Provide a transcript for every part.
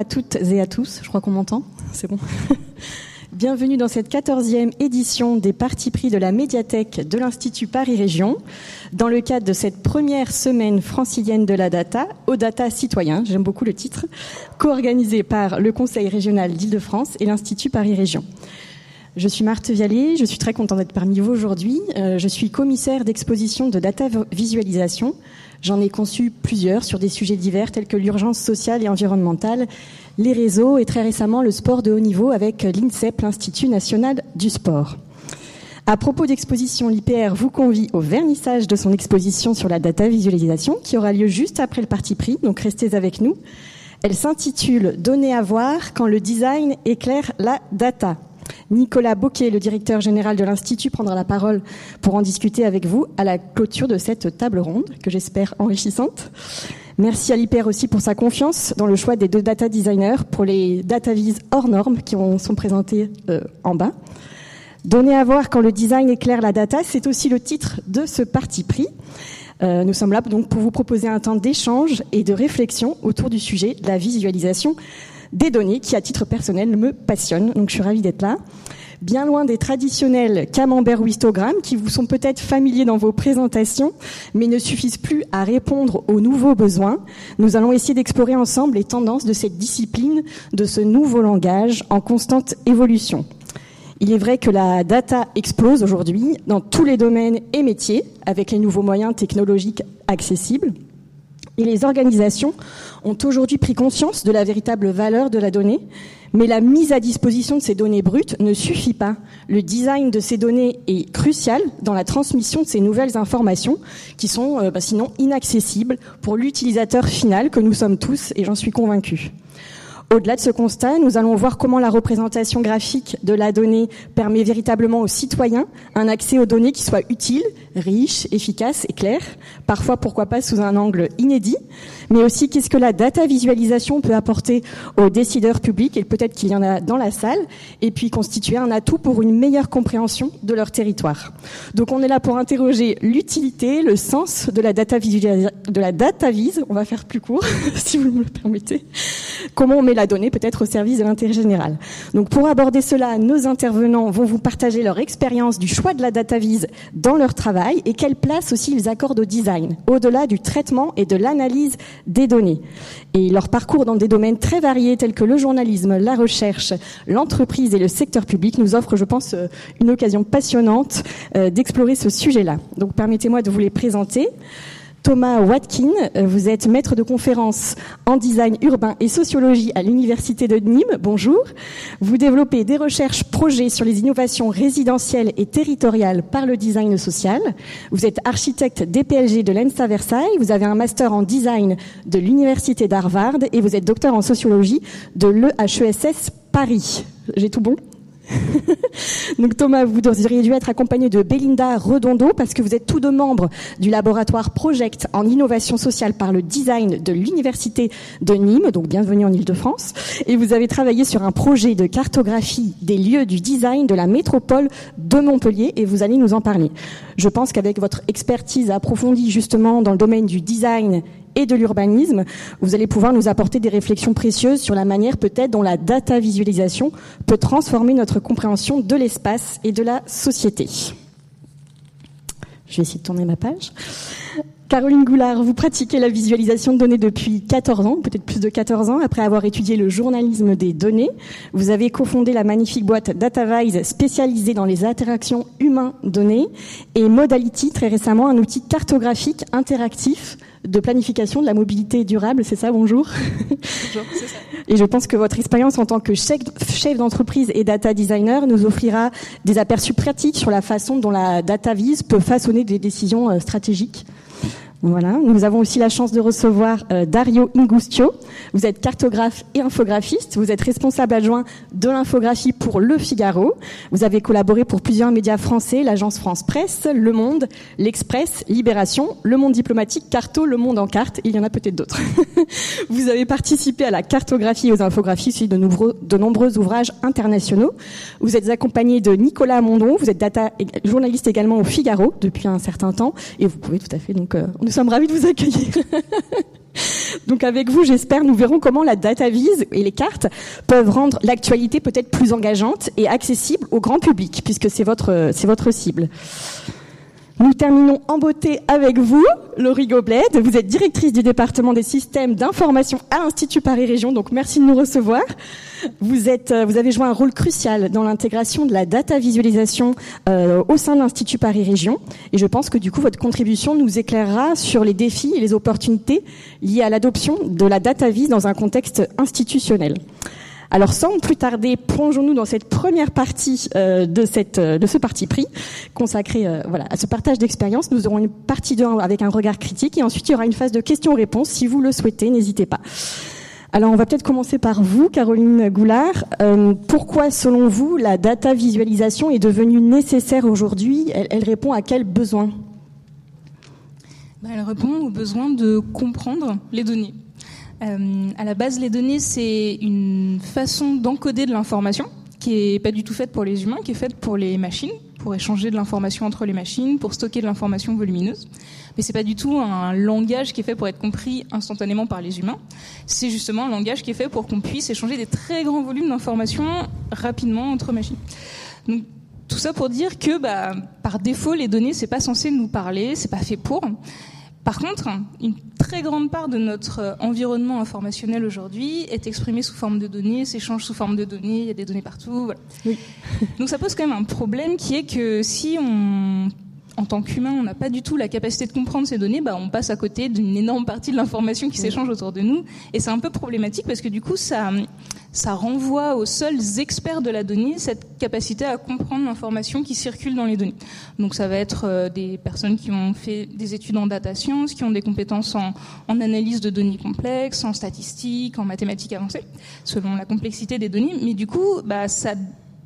à toutes et à tous, je crois qu'on m'entend, c'est bon. Bienvenue dans cette quatorzième édition des partis pris de la médiathèque de l'Institut Paris Région, dans le cadre de cette première semaine francilienne de la data, au data citoyen, j'aime beaucoup le titre, co-organisée par le Conseil régional d'Île-de-France et l'Institut Paris Région. Je suis Marthe Vialet, je suis très contente d'être parmi vous aujourd'hui. Euh, je suis commissaire d'exposition de data visualisation J'en ai conçu plusieurs sur des sujets divers tels que l'urgence sociale et environnementale, les réseaux et très récemment le sport de haut niveau avec l'INSEP, l'Institut national du sport. À propos d'exposition, l'IPR vous convie au vernissage de son exposition sur la data visualisation qui aura lieu juste après le parti pris, donc restez avec nous. Elle s'intitule Donner à voir quand le design éclaire la data. Nicolas Boquet, le directeur général de l'Institut, prendra la parole pour en discuter avec vous à la clôture de cette table ronde, que j'espère enrichissante. Merci à l'IPR aussi pour sa confiance dans le choix des deux data designers pour les data vis hors normes qui sont présentés euh, en bas. Donner à voir quand le design éclaire la data, c'est aussi le titre de ce parti pris. Euh, nous sommes là donc pour vous proposer un temps d'échange et de réflexion autour du sujet de la visualisation des données qui, à titre personnel, me passionnent. Donc, je suis ravie d'être là. Bien loin des traditionnels camembert ou histogrammes qui vous sont peut-être familiers dans vos présentations, mais ne suffisent plus à répondre aux nouveaux besoins, nous allons essayer d'explorer ensemble les tendances de cette discipline, de ce nouveau langage en constante évolution. Il est vrai que la data explose aujourd'hui dans tous les domaines et métiers avec les nouveaux moyens technologiques accessibles. Et les organisations ont aujourd'hui pris conscience de la véritable valeur de la donnée, mais la mise à disposition de ces données brutes ne suffit pas. Le design de ces données est crucial dans la transmission de ces nouvelles informations qui sont euh, bah, sinon inaccessibles pour l'utilisateur final que nous sommes tous, et j'en suis convaincue. Au-delà de ce constat, nous allons voir comment la représentation graphique de la donnée permet véritablement aux citoyens un accès aux données qui soit utile, riche, efficace et clair, parfois pourquoi pas sous un angle inédit, mais aussi qu'est-ce que la data visualisation peut apporter aux décideurs publics, et peut-être qu'il y en a dans la salle, et puis constituer un atout pour une meilleure compréhension de leur territoire. Donc on est là pour interroger l'utilité, le sens de la data, de la data vise, on va faire plus court, si vous me le permettez, comment on met la donnée peut-être au service de l'intérêt général. Donc pour aborder cela, nos intervenants vont vous partager leur expérience du choix de la data vise dans leur travail et quelle place aussi ils accordent au design, au-delà du traitement et de l'analyse des données. Et leur parcours dans des domaines très variés tels que le journalisme, la recherche, l'entreprise et le secteur public nous offre, je pense, euh, une occasion passionnante euh, d'explorer ce sujet-là. Donc permettez-moi de vous les présenter. Thomas Watkin, vous êtes maître de conférence en design urbain et sociologie à l'Université de Nîmes. Bonjour. Vous développez des recherches projets sur les innovations résidentielles et territoriales par le design social. Vous êtes architecte DPLG de l'ENSA Versailles. Vous avez un master en design de l'Université d'Harvard et vous êtes docteur en sociologie de l'EHESS Paris. J'ai tout bon? Donc Thomas, vous auriez dû être accompagné de Belinda Redondo parce que vous êtes tous deux membres du laboratoire Project en innovation sociale par le design de l'Université de Nîmes, donc bienvenue en Ile-de-France. Et vous avez travaillé sur un projet de cartographie des lieux du design de la métropole de Montpellier et vous allez nous en parler. Je pense qu'avec votre expertise approfondie justement dans le domaine du design et de l'urbanisme, vous allez pouvoir nous apporter des réflexions précieuses sur la manière peut-être dont la data visualisation peut transformer notre compréhension de l'espace et de la société. Je vais essayer de tourner ma page. Caroline Goulard, vous pratiquez la visualisation de données depuis 14 ans, peut-être plus de 14 ans, après avoir étudié le journalisme des données. Vous avez cofondé la magnifique boîte DataVise spécialisée dans les interactions humains-données et Modality, très récemment, un outil cartographique interactif de planification de la mobilité durable, c'est ça, bonjour Bonjour, c'est ça. Et je pense que votre expérience en tant que chef, d'entreprise et data designer nous offrira des aperçus pratiques sur la façon dont la data vise peut façonner des décisions euh, stratégiques voilà. Nous avons aussi la chance de recevoir euh, Dario Ingustio. Vous êtes cartographe et infographiste. Vous êtes responsable adjoint de l'infographie pour Le Figaro. Vous avez collaboré pour plusieurs médias français, l'agence France Presse, Le Monde, l'Express, Libération, Le Monde diplomatique, Carto, Le Monde en carte. Il y en a peut-être d'autres. vous avez participé à la cartographie et aux infographies suite de, nombreux, ouvrages internationaux. Vous êtes accompagné de Nicolas Mondon. Vous êtes data journaliste également au Figaro depuis un certain temps et vous pouvez tout à fait donc euh, nous sommes ravis de vous accueillir. Donc avec vous, j'espère, nous verrons comment la data vise et les cartes peuvent rendre l'actualité peut-être plus engageante et accessible au grand public, puisque c'est votre, c'est votre cible. Nous terminons en beauté avec vous, Laurie Goblet. Vous êtes directrice du département des systèmes d'information à l'Institut Paris Région, donc merci de nous recevoir. Euh, vous avez joué un rôle crucial dans l'intégration de la data visualisation euh, au sein de l'Institut Paris Région. Et je pense que du coup, votre contribution nous éclairera sur les défis et les opportunités liées à l'adoption de la data vis dans un contexte institutionnel. Alors sans plus tarder, plongeons-nous dans cette première partie euh, de, cette, euh, de ce parti pris consacré euh, voilà, à ce partage d'expérience. Nous aurons une partie 2 avec un regard critique et ensuite il y aura une phase de questions-réponses. Si vous le souhaitez, n'hésitez pas. Alors on va peut-être commencer par vous, Caroline Goulard. pourquoi, selon vous, la data visualisation est devenue nécessaire aujourd'hui? Elle, elle, répond à quel besoin? Ben, Elle répond au besoin de comprendre les données. Euh, à la base, les données, c'est une façon d'encoder de l'information qui est pas du tout faite pour les humains, qui est faite pour les machines, pour échanger de l'information entre les machines, pour stocker de l'information volumineuse. Mais c'est pas du tout un langage qui est fait pour être compris instantanément par les humains. C'est justement un langage qui est fait pour qu'on puisse échanger des très grands volumes d'informations rapidement entre machines. Donc, tout ça pour dire que, bah, par défaut, les données, c'est pas censé nous parler, c'est pas fait pour. Par contre, une très grande part de notre euh, environnement informationnel aujourd'hui est exprimé sous forme de données, s'échange sous forme de données, il y a des données partout. Donc ça pose quand même un problème qui est que si on en tant qu'humain, on n'a pas du tout la capacité de comprendre ces données, bah, on passe à côté d'une énorme partie de l'information qui s'échange autour de nous. Et c'est un peu problématique parce que du coup, ça, ça renvoie aux seuls experts de la donnée cette capacité à comprendre l'information qui circule dans les données. Donc ça va être euh, des personnes qui ont fait des études en data science, qui ont des compétences en, analyse de données complexes, en statistiques, en mathématiques avancées, selon la complexité des données. Mais du coup, bah, ça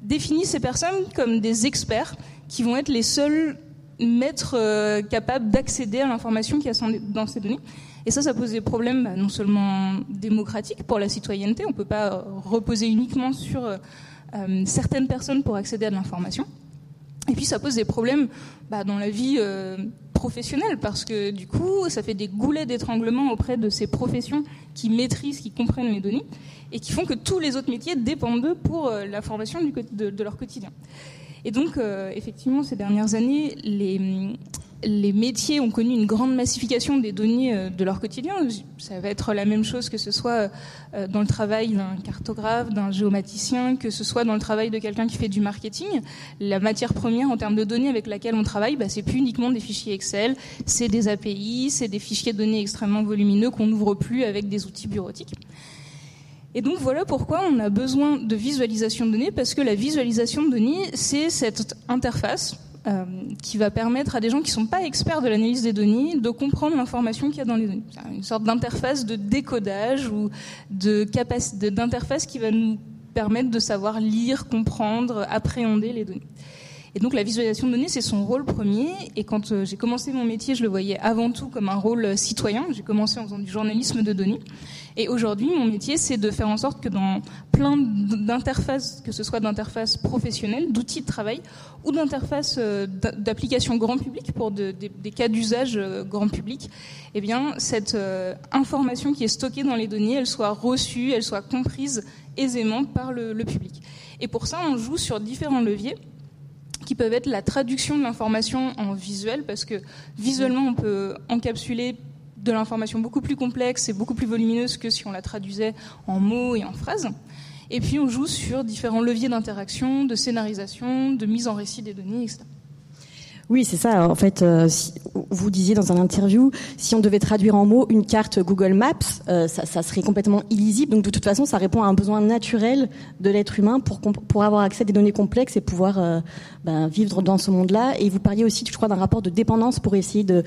définit ces personnes comme des experts qui vont être les seuls maître euh, capable d'accéder à l'information qui est dans ces données. Et ça, ça pose des problèmes bah, non seulement démocratiques pour la citoyenneté, on ne peut pas euh, reposer uniquement sur euh, certaines personnes pour accéder à de l'information. Et puis ça pose des problèmes bah, dans la vie professionnelle parce que du coup, ça fait des goulets d'étranglement auprès de ces professions qui maîtrisent, qui comprennent les données et qui font que tous les autres métiers dépendent d'eux pour la formation de, leur quotidien. Et donc, euh, effectivement, ces dernières années, les, les métiers ont connu une grande massification des données euh, de leur quotidien. Ça va être la même chose que ce soit euh, dans le travail d'un cartographe, d'un géomaticien, que ce soit dans le travail de quelqu'un qui fait du marketing. La matière première en termes de données avec laquelle on travaille, bah, c'est plus uniquement des fichiers Excel, c'est des API, c'est des fichiers de données extrêmement volumineux qu'on n'ouvre plus avec des outils bureautiques. Et donc voilà pourquoi on a besoin de visualisation de données, parce que la visualisation de données, c'est cette interface euh, qui va permettre à des gens qui ne sont pas experts de l'analyse des données de comprendre l'information qu'il y a dans les données. Une sorte d'interface de décodage ou d'interface qui va nous permettre de savoir lire, comprendre, appréhender les données. Et donc la visualisation de données, c'est son rôle premier. Et quand euh, j'ai commencé mon métier, je le voyais avant tout comme un rôle citoyen. J'ai commencé en faisant du journalisme de données. Et aujourd'hui, mon métier, c'est de faire en sorte que dans plein d'interfaces, que ce soit d'interfaces professionnelles, d'outils de travail, ou d'interfaces euh, d'applications grand public pour des cas d'usage euh, grand public, eh bien, cette euh, information qui est stockée dans les données, elle soit reçue, elle soit comprise aisément par le, le public. Et pour ça, on joue sur différents leviers qui peuvent être la traduction de l'information en visuel, parce que visuellement, on peut encapsuler de l'information beaucoup plus complexe et beaucoup plus volumineuse que si on la traduisait en mots et en phrases. Et puis on joue sur différents leviers d'interaction, de scénarisation, de mise en récit des données, etc. Oui, c'est ça. En fait, euh, vous disiez dans un interview, si on devait traduire en mots une carte Google Maps, euh, ça, serait complètement illisible. Donc de toute façon, ça répond à un besoin naturel de l'être humain pour, pour avoir accès à des données complexes et pouvoir euh, ben, vivre dans ce monde-là. Et vous parliez aussi, je crois, d'un rapport de dépendance pour essayer de,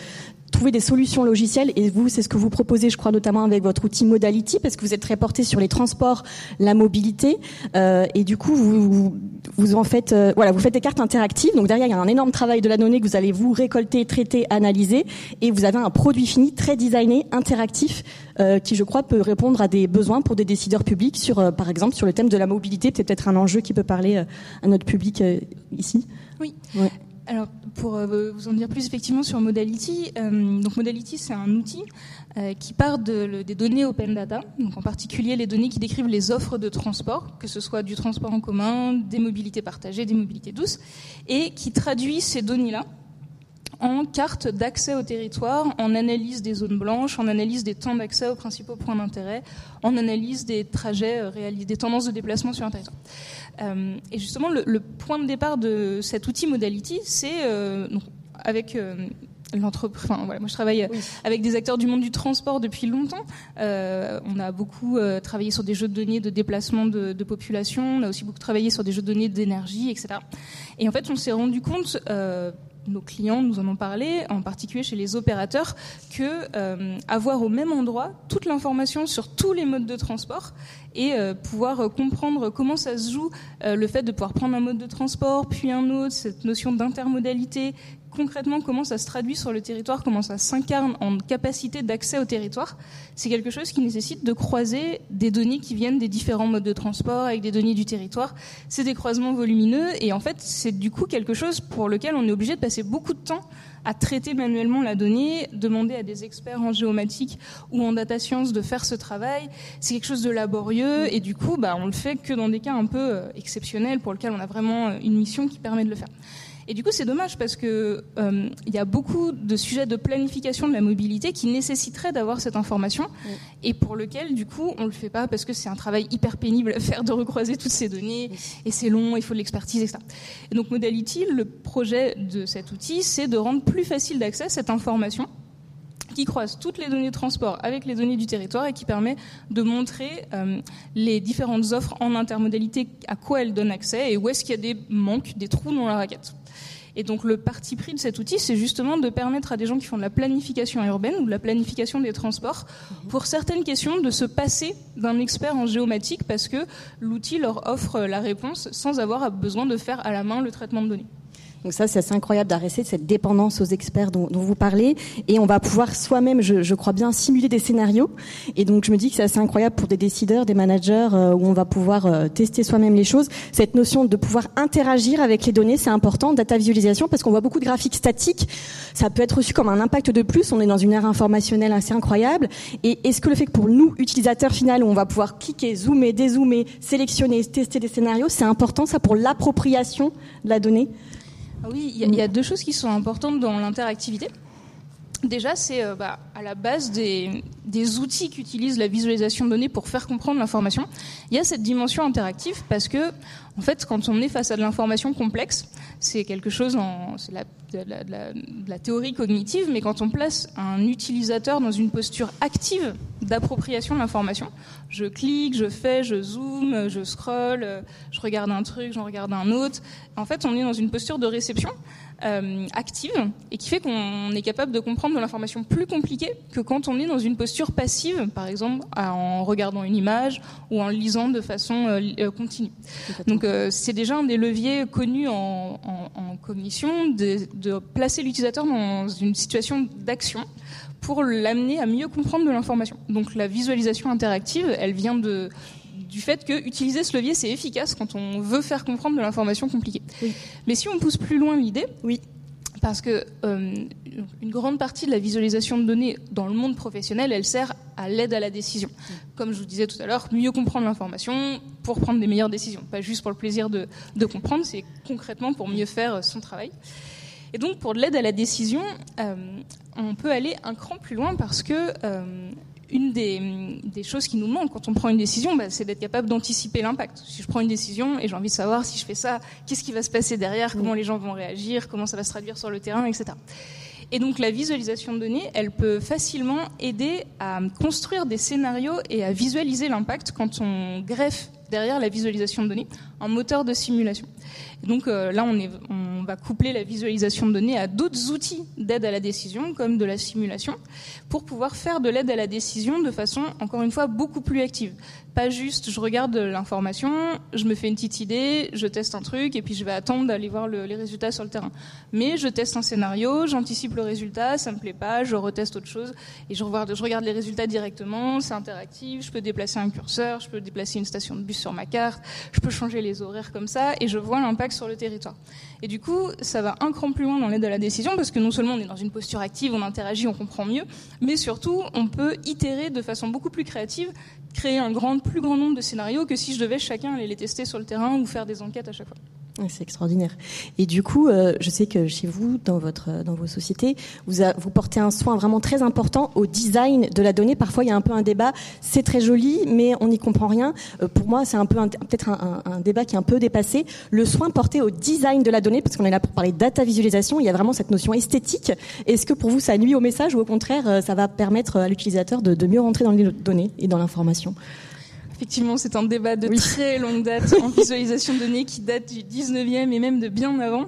trouver des solutions logicielles. Et vous, c'est ce que vous proposez, je crois, notamment avec votre outil Modality, parce que vous êtes très porté sur les transports, la mobilité, euh, et du coup, vous, vous, en faites, euh, voilà, vous faites des cartes interactives. Donc derrière, il y a un énorme travail de la donnée que vous allez vous récolter, traiter, analyser, et vous avez un produit fini très designé, interactif, euh, qui, je crois, peut répondre à des besoins pour des décideurs publics sur, euh, par exemple, sur le thème de la mobilité. C'est peut-être un enjeu qui peut parler euh, à notre public ici. Oui. Ouais. Alors, pour euh, vous en dire plus effectivement sur Modality, euh, donc Modality c'est un outil euh, qui part de, des données open data, donc en particulier les données qui décrivent les offres de transport, que ce soit du transport en commun, des mobilités partagées, des mobilités douces, et qui traduit ces données-là en carte d'accès au territoire, en analyse des zones blanches, en analyse des temps d'accès aux principaux points d'intérêt, en analyse des trajets, euh, des tendances de déplacement sur un territoire. Euh, et justement, le, point de départ de cet outil Modality, c'est euh, avec l'entreprise. Enfin, voilà, moi, je travaille avec des acteurs du monde du transport depuis longtemps. on a beaucoup travaillé sur des jeux de données de déplacement de, de, population. On a aussi beaucoup travaillé sur des jeux de données d'énergie, etc. Et en fait, on s'est rendu compte nos clients nous en ont parlé, en particulier chez les opérateurs, que euh, avoir au même endroit toute l'information sur tous les modes de transport et euh, pouvoir comprendre comment ça se joue, euh, le fait de pouvoir prendre un mode de transport puis un autre, cette notion d'intermodalité, concrètement comment ça se traduit sur le territoire, comment ça s'incarne en capacité d'accès au territoire, c'est quelque chose qui nécessite de croiser des données qui viennent des différents modes de transport avec des données du territoire. C'est des croisements volumineux et en fait c'est du coup quelque chose pour lequel on est obligé de passer beaucoup de temps à traiter manuellement la donnée, demander à des experts en géomatique ou en data science de faire ce travail. C'est quelque chose de laborieux et du coup, bah, on le fait que dans des cas un peu euh, exceptionnels pour lesquels on a vraiment euh, une mission qui permet de le faire. Et du coup, c'est dommage parce que euh, il y a beaucoup de sujets de planification de la mobilité qui nécessiteraient d'avoir cette information et pour lequel, du coup, on le fait pas parce que c'est un travail hyper pénible à faire de recroiser toutes ces données et c'est long, il faut de l'expertise, etc. Et donc, Modality, le projet de cet outil, c'est de rendre plus facile d'accès cette information qui croise toutes les données de transport avec les données du territoire et qui permet de montrer euh, les différentes offres en intermodalité, à quoi elles donnent accès et où est-ce qu'il y a des manques, des trous dans la raquette. Et donc le parti pris de cet outil, c'est justement de permettre à des gens qui font de la planification urbaine ou de la planification des transports, pour certaines questions, de se passer d'un expert en géomatique parce que l'outil leur offre la réponse sans avoir besoin de faire à la main le traitement de données. Donc ça, c'est assez incroyable d'arrêter cette dépendance aux experts dont, dont, vous parlez. Et on va pouvoir soi-même, je, je, crois bien, simuler des scénarios. Et donc je me dis que c'est assez incroyable pour des décideurs, des managers, euh, où on va pouvoir euh, tester soi-même les choses. Cette notion de pouvoir interagir avec les données, c'est important. Data visualisation, parce qu'on voit beaucoup de graphiques statiques. Ça peut être reçu comme un impact de plus. On est dans une ère informationnelle assez incroyable. Et est-ce que le fait que pour nous, utilisateurs finaux, où on va pouvoir cliquer, zoomer, dézoomer, sélectionner, tester des scénarios, c'est important ça pour l'appropriation de la donnée? Oui, il y, a deux choses qui sont importantes dans l'interactivité. Déjà, c'est euh, bah, à la base des, outils qu'utilise la visualisation de données pour faire comprendre l'information. Il y a cette dimension interactive parce que, en fait, quand on est face à de l'information complexe, c'est quelque chose en, de, la, théorie cognitive, mais quand on place un utilisateur dans une posture active d'appropriation de l'information, je clique, je fais, je zoome, je scroll, je regarde un truc, j'en regarde un autre. En fait, on est dans une posture de réception euh, active et qui fait qu'on est capable de comprendre de l'information plus compliquée que quand on est dans une posture passive, par exemple en regardant une image ou en lisant de façon euh, euh, continue. Donc c'est déjà un des leviers connus en, en, commission de, de placer l'utilisateur dans une situation d'action pour l'amener à mieux comprendre de l'information. Donc la visualisation interactive, elle vient de du fait que utiliser ce levier c'est efficace quand on veut faire comprendre de l'information compliquée. Mais si on pousse plus loin l'idée, oui, parce que euh, une grande partie de la visualisation de données dans le monde professionnel, elle sert à l'aide à la décision. Comme je vous disais tout à l'heure, mieux comprendre l'information pour prendre des meilleures décisions, pas juste pour le plaisir de, de comprendre, c'est concrètement pour mieux faire son travail. Et donc pour l'aide à la décision, euh, on peut aller un cran plus loin parce que euh, une des, choses qui nous manque quand on prend une décision, bah, c'est d'être capable d'anticiper l'impact. Si je prends une décision et j'ai envie de savoir si je fais ça, qu'est-ce qui va se passer derrière, comment les gens vont réagir, comment ça va se traduire sur le terrain, etc. Et donc la visualisation de données, elle peut facilement aider à construire des scénarios et à visualiser l'impact quand on greffe derrière la visualisation de données un moteur de simulation. Donc euh, là, on, va coupler la visualisation de données à d'autres outils d'aide à la décision, comme de la simulation, pour pouvoir faire de l'aide à la décision de façon, encore une fois, beaucoup plus active. Pas juste, je regarde l'information, je me fais une petite idée, je teste un truc, et puis je vais attendre d'aller voir le, les résultats sur le terrain. Mais je teste un scénario, j'anticipe le résultat, ça me plaît pas, je reteste autre chose, et je regarde, je regarde les résultats directement, c'est interactif, je peux déplacer un curseur, je peux déplacer une station de bus sur ma carte, je peux changer les horaires comme ça, et je vois l'impact sur le territoire. Et du coup, ça va un cran plus loin dans l'aide à la décision, parce que non seulement on est dans une posture active, on interagit, on comprend mieux, mais surtout, on peut itérer de façon beaucoup plus créative, créer un plus grand nombre de scénarios que si je devais chacun aller les tester sur le terrain ou faire des enquêtes à chaque fois. C'est extraordinaire. Et du coup, euh, je sais que chez vous, dans votre, dans vos sociétés, vous, portez un soin vraiment très important au design de la donnée. Parfois, il y a un peu un débat. C'est très joli, mais on n'y comprend rien. Euh, pour moi, c'est un peu peut-être un, débat qui est un peu dépassé. Le soin porté au design de la donnée, parce qu'on est là pour parler data visualisation, il y a vraiment cette notion esthétique. Est-ce que pour vous, ça nuit au message ou au contraire, euh, ça va permettre à l'utilisateur de mieux rentrer dans les données et dans l'information? Effectivement, c'est un débat de très longue date en visualisation de données qui date du 19e et même de bien avant.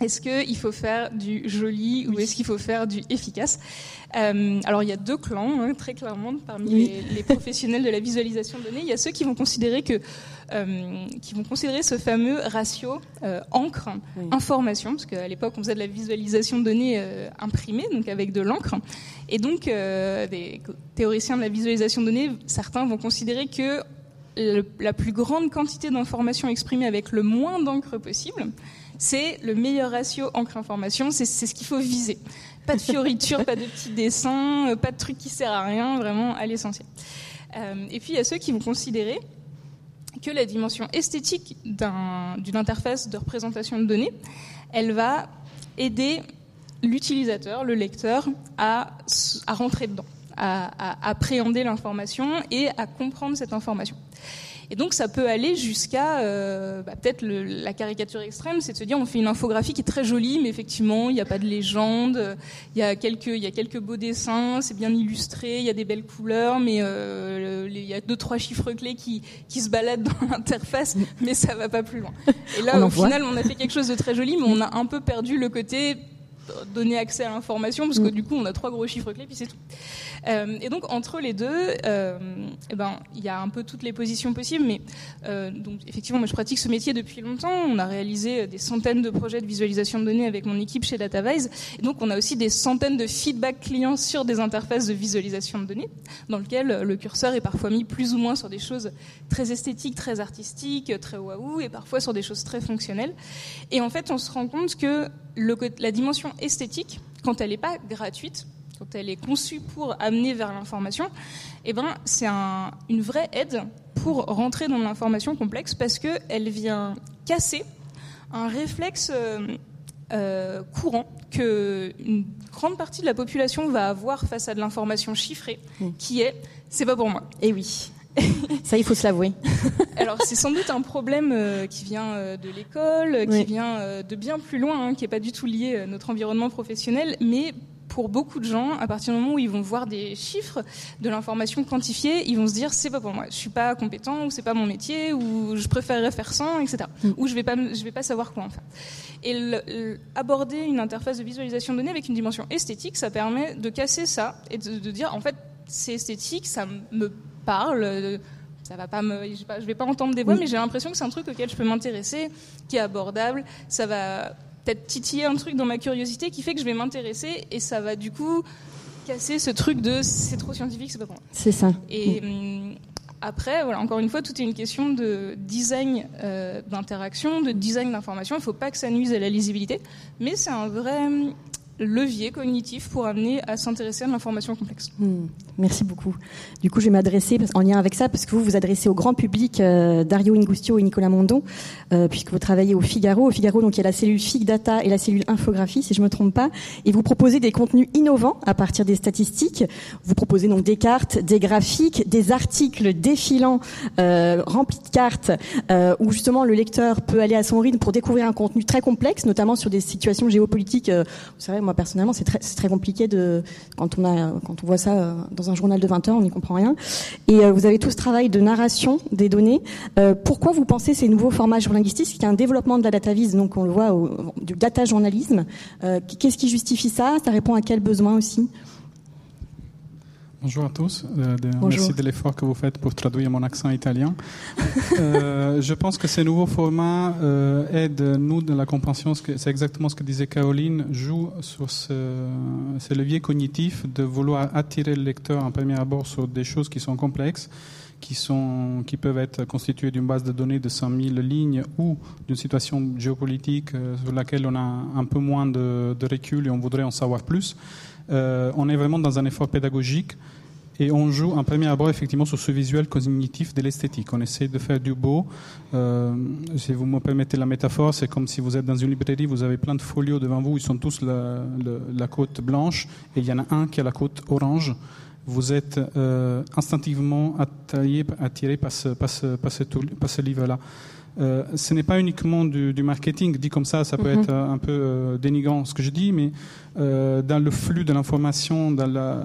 Est-ce qu'il faut faire du joli ou est-ce qu'il faut faire du efficace euh, Alors il y a deux clans, hein, très clairement, parmi les, les, professionnels de la visualisation de données. Il y a ceux qui vont considérer que euh, qui vont considérer ce fameux ratio euh, encre information, parce qu'à l'époque on faisait de la visualisation de données imprimée, donc avec de l'encre, et donc des théoriciens de la visualisation de données, certains vont considérer que la plus grande quantité d'informations exprimées avec le moins d'encre possible, c'est le meilleur ratio encre-information, c'est ce qu'il faut viser. Pas de fioritures, pas de petits dessins, pas de trucs qui servent à rien, vraiment à l'essentiel. et puis il y a ceux qui vont considérer que la dimension esthétique d'une interface de représentation de données, elle va aider l'utilisateur, le lecteur, à, rentrer dedans, à appréhender l'information et à comprendre cette information. Et donc ça peut aller jusqu'à euh, bah, peut-être la caricature extrême, c'est de se dire on fait une infographie qui est très jolie, mais effectivement il n'y a pas de légende, il y a quelques il y a quelques beaux dessins, c'est bien illustré, il y a des belles couleurs, mais euh, il y a deux trois chiffres clés qui qui se baladent dans l'interface, mais ça va pas plus loin. Et là au final on a fait quelque chose de très joli, mais on a un peu perdu le côté donner accès à l'information parce que mm. du coup on a trois gros chiffres clés puis c'est tout. Euh, et donc entre les deux, euh, eh ben il y a un peu toutes les positions possibles, mais euh, donc effectivement moi je pratique ce métier depuis longtemps. On a réalisé des centaines de projets de visualisation de données avec mon équipe chez DataVise, et donc on a aussi des centaines de feedback clients sur des interfaces de visualisation de données, dans lequel le curseur est parfois mis plus ou moins sur des choses très esthétiques, très artistiques, très waouh, et parfois sur des choses très fonctionnelles. Et en fait on se rend compte que la dimension esthétique, quand elle n'est pas gratuite, quand elle est conçue pour amener vers l'information, eh ben, c'est un, une vraie aide pour rentrer dans l'information complexe parce qu'elle vient casser un réflexe euh, euh, courant que une grande partie de la population va avoir face à de l'information chiffrée, qui est c'est pas pour moi. Et eh oui. Ça, il faut se l'avouer. Alors, c'est sans doute un problème euh, qui vient euh, de l'école, qui vient euh, de bien plus loin, hein, qui n'est pas du tout lié à notre environnement professionnel, mais pour beaucoup de gens, à partir du moment où ils vont voir des chiffres, de l'information quantifiée, ils vont se dire c'est pas pour moi, je suis pas compétent ou c'est pas mon métier ou je préférerais faire sans, etc. Mm. Ou je vais pas, je vais pas savoir quoi en faire. Et aborder une interface de visualisation de données avec une dimension esthétique, ça permet de casser ça et de, de dire en fait c'est esthétique, ça me parle. Euh, ça va pas me, je vais pas entendre des voix, mais j'ai l'impression que c'est un truc auquel je peux m'intéresser, qui est abordable. Ça va peut-être titiller un truc dans ma curiosité qui fait que je vais m'intéresser et ça va du coup casser ce truc de c'est trop scientifique, c'est pas pour moi. C'est ça. Et hum, après, voilà, encore une fois, tout est une question de design euh, d'interaction, de design d'information. Il ne faut pas que ça nuise à la lisibilité, mais c'est un vrai hum, levier cognitif pour amener à s'intéresser à l'information complexe. Hmm, merci beaucoup. Du coup, je vais m'adresser en lien avec ça parce que vous vous adressez au grand public, euh, Dario Ingustio et Nicolas Mondon, euh, puisque vous travaillez au Figaro. Au Figaro, donc il y a la cellule Fig Data et la cellule Infographie, si je me trompe pas, et vous proposez des contenus innovants à partir des statistiques. Vous proposez donc des cartes, des graphiques, des articles défilants euh, remplis de cartes, où justement le lecteur peut aller à son rythme pour découvrir un contenu très complexe, notamment sur des situations géopolitiques. Vous savez, moi personnellement, c'est très, compliqué de quand on voit ça euh, dans un journal de 20 heures, on n'y comprend rien. Et euh, vous avez tout ce travail de narration des données. Euh, pourquoi vous pensez ces nouveaux formats journalistiques? Qui est un développement de la data vis, donc on le voit du data journalisme. Qu'est-ce qui justifie ça? Ça répond à quel besoin aussi? Bonjour à tous. Euh, merci de l'effort que vous faites pour traduire mon accent italien. euh, je pense que ces nouveaux formats euh, aident nous dans la compréhension. C'est exactement ce que disait Caroline. Joue sur ce, ce, levier cognitif de vouloir attirer le lecteur en premier abord sur des choses qui sont complexes, qui, sont, qui peuvent être constitués d'une base de données de 100 000 lignes ou d'une situation géopolitique sur laquelle on a un peu moins de, de, recul et on voudrait en savoir plus. On est vraiment dans un effort pédagogique et on joue en premier abord effectivement sur ce visuel cognitif de l'esthétique. On essaie de faire du beau. Euh, si vous me permettez la métaphore, c'est comme si vous êtes dans une librairie, vous avez plein de folios devant vous, ils sont tous la, la, côte blanche et il y en a un qui a la côte orange. Vous êtes euh, instinctivement attiré, attiré par ce, par ce, par ce, par ce livre-là. Euh, ce n'est pas uniquement du, du, marketing. Dit comme ça, ça peut mhm. être un peu euh, dénigrant ce que je dis, mais euh, dans le flux de l'information, dans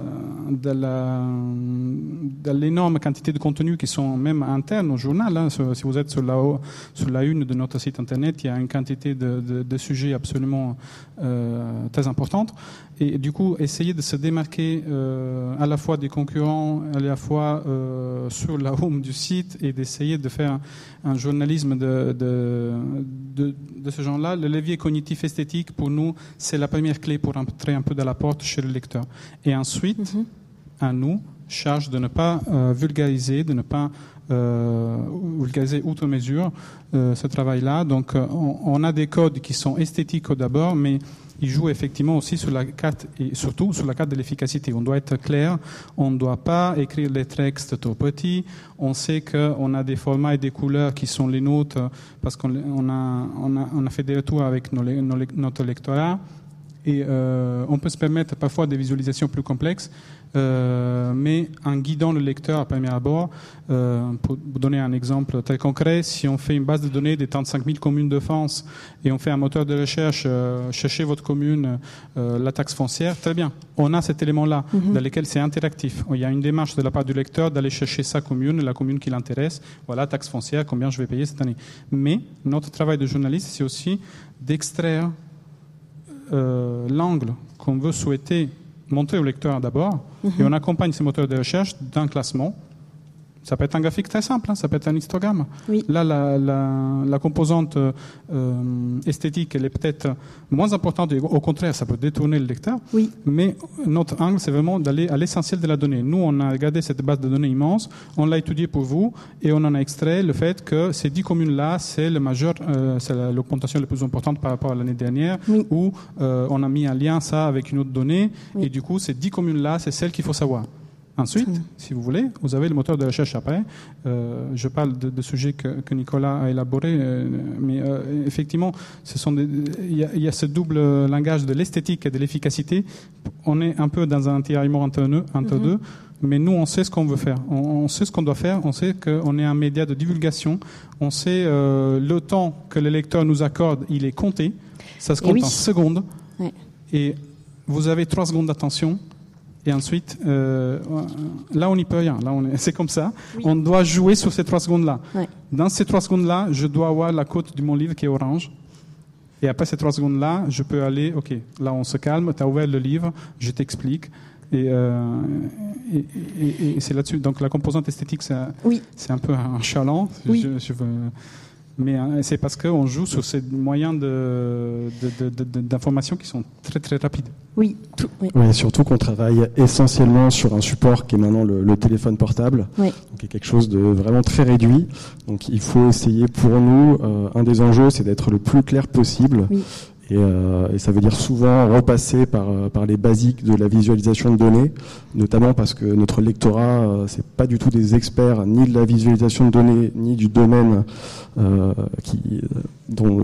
l'énorme quantité de contenus qui sont même internes au journal. Hein, si vous êtes sur la, une de notre site internet, il y a une quantité de, sujets absolument euh, très importante. Et du coup, essayer de se démarquer euh, à la fois des concurrents, à la fois sur la home du site, et d'essayer de faire un, journalisme de, de, ce genre-là. Le levier cognitif esthétique, pour nous, c'est la première clé pour entrer un peu dans la porte chez le lecteur. Et ensuite, mhm. à nous, charge de ne pas euh, vulgariser, de ne pas euh, vulgariser outre mesure euh, ce travail-là. Donc, on, on, a des codes qui sont esthétiques d'abord, mais il joue effectivement aussi sur la carte et surtout sur la carte de l'efficacité. On doit être clair, on ne doit pas écrire les textes trop petits. On sait qu'on a des formats et des couleurs qui sont les nôtres parce qu'on a, on a, on a fait des retours avec nos, notre lectorat et euh, on peut se permettre parfois des visualisations plus complexes, euh, mais en guidant le lecteur à premier abord, euh, pour vous donner un exemple très concret, si on fait une base de données des 35 000 communes de France et on fait un moteur de recherche, euh, cherchez votre commune, euh, la taxe foncière, très bien. On a cet élément-là mhm. dans lequel c'est interactif. Il y a une démarche de la part du lecteur d'aller chercher sa commune, la commune qui l'intéresse. Voilà, taxe foncière, combien je vais payer cette année. Mais notre travail de journaliste, c'est aussi d'extraire euh, l'angle qu'on veut souhaiter montrer au lecteur d'abord, mhm. et on accompagne ces moteurs de recherche d'un classement ça peut être un graphique très simple, hein, ça peut être un histogramme. Là, la, la, la composante euh, esthétique, elle est peut-être moins importante, et au contraire, ça peut détourner le lecteur. Oui. Mais notre angle, c'est vraiment d'aller à l'essentiel de la donnée. Nous, on a regardé cette base de données immense, on l'a étudiée pour vous, et on en a extrait le fait que ces dix communes-là, c'est le majeur, euh, c'est l'augmentation la, plus importante par rapport à l'année dernière, où euh, on a mis un lien ça avec une autre donnée, et du coup, ces dix communes-là, c'est celles qu'il faut savoir. Ensuite, si vous voulez, vous avez le moteur de recherche après. Euh, je parle de, de sujets que, que, Nicolas a élaboré, euh, mais euh, effectivement, ce sont il, y a, y, a, ce double langage de l'esthétique et de l'efficacité. On est un peu dans un tiraillement entre, nous, entre mm-hmm. deux, mais nous, on sait ce qu'on veut faire. On, on, sait ce qu'on doit faire. On sait qu'on est un média de divulgation. On sait le temps que le lecteur nous accorde, il est compté. Ça se compte en secondes. Et vous avez trois secondes d'attention et ensuite, euh, là, on n'y peut rien. Là, on est, c'est comme ça. On doit jouer sur ces trois secondes-là. Ouais. Dans ces trois secondes-là, je dois avoir la côte de mon livre qui est orange. Et après ces trois secondes-là, je peux aller, OK, là, on se calme, tu as ouvert le livre, je t'explique. Et, euh, et, et, et, c'est là-dessus. Donc, la composante esthétique, c'est, oui. c'est un peu un chaland. Oui. Je, je veux, mais hein, c'est parce qu'on joue sur ces moyens d'information qui sont très très rapides. Oui, tout, oui. surtout qu'on travaille essentiellement sur un support qui est maintenant le, le téléphone portable, oui. donc quelque chose de vraiment très réduit. Donc il faut essayer pour nous, euh, un des enjeux, c'est d'être le plus clair possible. Oui. Et, euh, et, ça veut dire souvent repasser par, euh, par les basiques de la visualisation de données, notamment parce que notre lectorat, euh, c'est pas du tout des experts ni de la visualisation de données, ni du domaine euh, dont,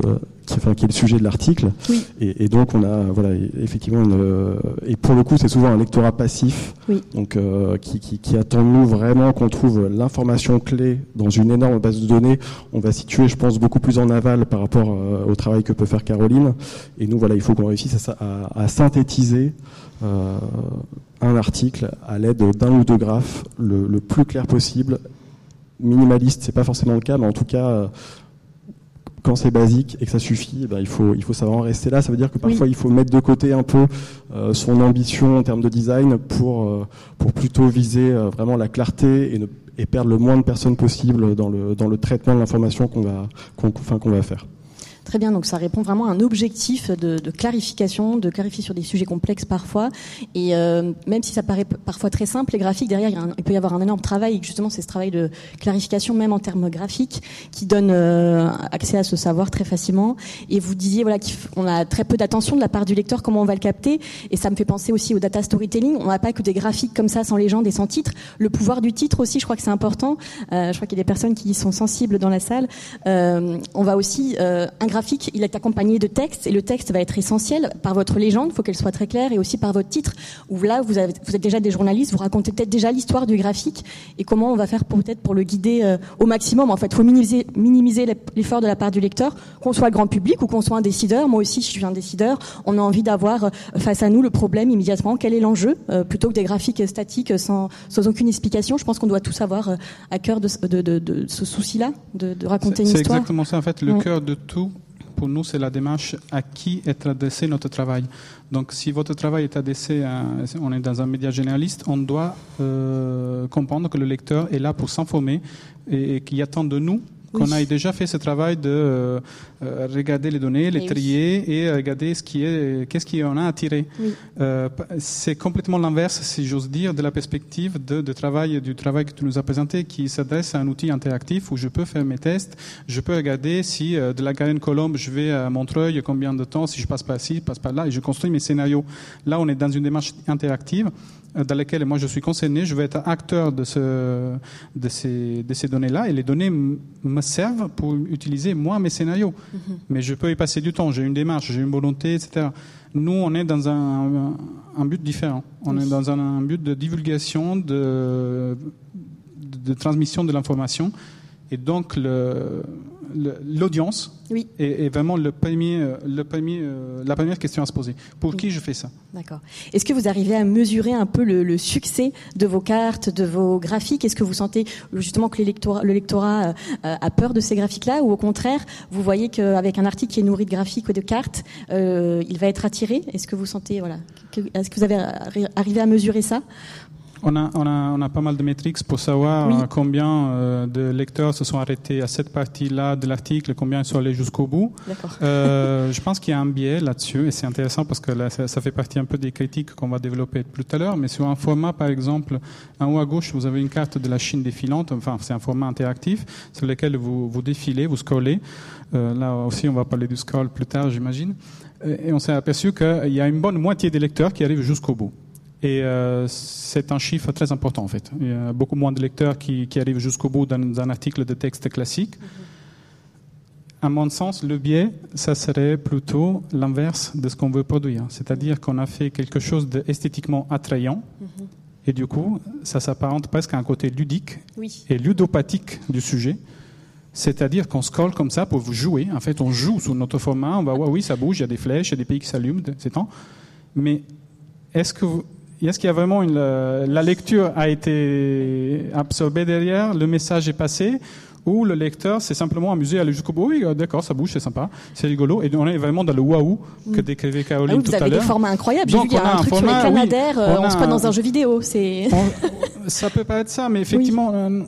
qui, enfin, qui est le sujet de l'article. Oui. Et, et, donc on a, voilà, effectivement, une, et pour le coup, c'est souvent un lectorat passif, oui. donc euh, qui, qui, qui attend nous vraiment qu'on trouve l'information clé dans une énorme base de données. On va situer, je pense, beaucoup plus en aval par rapport au travail que peut faire Caroline. Et nous, voilà, il faut qu'on réussisse à, à, à synthétiser. Euh, un article à l'aide d'un ou deux graphes le, le, plus clair possible. Minimaliste, c'est pas forcément le cas, mais en tout cas, euh, quand c'est basique et que ça suffit, eh ben, il faut il faut savoir en rester là. Ça veut dire que parfois oui. il faut mettre de côté un peu euh, son ambition en termes de design pour euh, pour plutôt viser euh, vraiment la clarté et, ne, et perdre le moins de personnes possible dans le dans le traitement de l'information qu'on va qu'on enfin, qu'on va faire. Très bien, donc ça répond vraiment à un objectif de, clarification, de clarifier sur des sujets complexes parfois. Et euh, même si ça paraît parfois très simple, les graphiques, derrière, il, peut y avoir un énorme travail. Justement, c'est ce travail de clarification, même en termes graphiques, qui donne euh, accès à ce savoir très facilement. Et vous disiez voilà, qu'on a très peu d'attention de la part du lecteur, comment on va le capter. Et ça me fait penser aussi au data storytelling. On n'a pas que des graphiques comme ça, sans légende et sans titre. Le pouvoir du titre aussi, je crois que c'est important. Euh, je crois qu'il y a des personnes qui sont sensibles dans la salle. on va aussi... un graphique il est accompagné de texte et le texte va être essentiel par votre légende, il faut qu'elle soit très claire, et aussi par votre titre, où là, vous, avez, vous êtes déjà des journalistes, vous racontez peut-être déjà l'histoire du graphique et comment on va faire peut-être pour le guider euh, au maximum. En fait, il faut minimiser, minimiser l'effort de la part du lecteur, qu'on soit le grand public ou qu'on soit un décideur. Moi aussi, je suis un décideur. On a envie d'avoir euh, face à nous le problème immédiatement, quel est l'enjeu, euh, plutôt que des graphiques statiques sans, sans aucune explication? Je pense qu'on doit tous avoir à cœur de, de, de, de ce souci-là, de, raconter une histoire. C'est exactement ça, en fait, le cœur de tout pour nous, c'est la démarche à qui est adressé notre travail. Donc, si votre travail est adressé, à, on est dans un média généraliste, on doit euh, comprendre que le lecteur est là pour s'informer et, et qu'il attend de nous qu'on ait déjà fait ce travail de euh, euh, regarder les données, les trier et regarder ce qui est, qu'est-ce qui en a à tirer. Euh, c'est complètement l'inverse, si j'ose dire, de la perspective de, de, travail du travail que tu nous as présenté, qui s'adresse à un outil interactif où je peux faire mes tests, je peux regarder si de la Garenne Colombe je vais à Montreuil, combien de temps, si je passe par ici, je passe par là, et je construis mes scénarios. Là, on est dans une démarche interactive dans laquelle moi je suis concerné, je vais être acteur de, ce, de ces, de ces données-là et les données me servent pour utiliser moi mes scénarios. Mm-hmm. Mais je peux y passer du temps, j'ai une démarche, j'ai une volonté, etc. Nous, on est dans un, un but différent. On est dans un, but de divulgation, de, de transmission de l'information. Et donc, le, l'audience oui. est, vraiment le premier, euh, le premier, euh, la première question à se poser. Pour qui je fais ça? D'accord. Est-ce que vous arrivez à mesurer un peu le, succès de vos cartes, de vos graphiques? Est-ce que vous sentez justement que le lectorat euh, a peur de ces graphiques-là? Ou au contraire, vous voyez qu'avec un article qui est nourri de graphiques ou de cartes, il va être attiré? Est-ce que vous sentez, voilà, est-ce que vous avez arrivé à mesurer ça? On a, on, a, on a, pas mal de métriques pour savoir combien euh, de lecteurs se sont arrêtés à cette partie-là de l'article, combien ils sont allés jusqu'au bout. Euh, je pense qu'il y a un biais là-dessus et c'est intéressant parce que là, ça, fait partie un peu des critiques qu'on va développer tout à l'heure. Mais sur un format, par exemple, en haut à gauche, vous avez une carte de la Chine défilante. Enfin, c'est un format interactif sur lequel vous, vous défilez, vous scrollez. Euh, là aussi, on va parler du scroll plus tard, j'imagine. Et on s'est aperçu qu'il y a une bonne moitié des lecteurs qui arrivent jusqu'au bout. Et euh, c'est un chiffre très important en fait. Il y a beaucoup moins de lecteurs qui, qui arrivent jusqu'au bout dans un article de texte classique. Mm-hmm. À mon sens, le biais, ça serait plutôt l'inverse de ce qu'on veut produire. C'est-à-dire qu'on a fait quelque chose d'esthétiquement attrayant. Mm-hmm. Et du coup, ça s'apparente presque à un côté ludique et ludopathique du sujet. C'est-à-dire qu'on scrolle comme ça pour vous jouer. En fait, on joue sous notre format. On va voir, oui, ça bouge, il y a des flèches, il y a des pays qui s'allument, c'est temps. Mais est-ce que vous, est-ce qu'il y a vraiment une, la lecture a été absorbée derrière, le message est passé, ou le lecteur s'est simplement amusé à aller jusqu'au bout? Oui, d'accord, ça bouge, c'est sympa, c'est rigolo. Et on est vraiment dans le waouh que mm. décrivait Caroline ah tout à l'heure. Vous avez des formats incroyables. J'ai vu qu'il y a un, truc sur les Canadair, euh, on, se passe dans un jeu vidéo. C'est. ça peut pas être ça, mais effectivement, euh,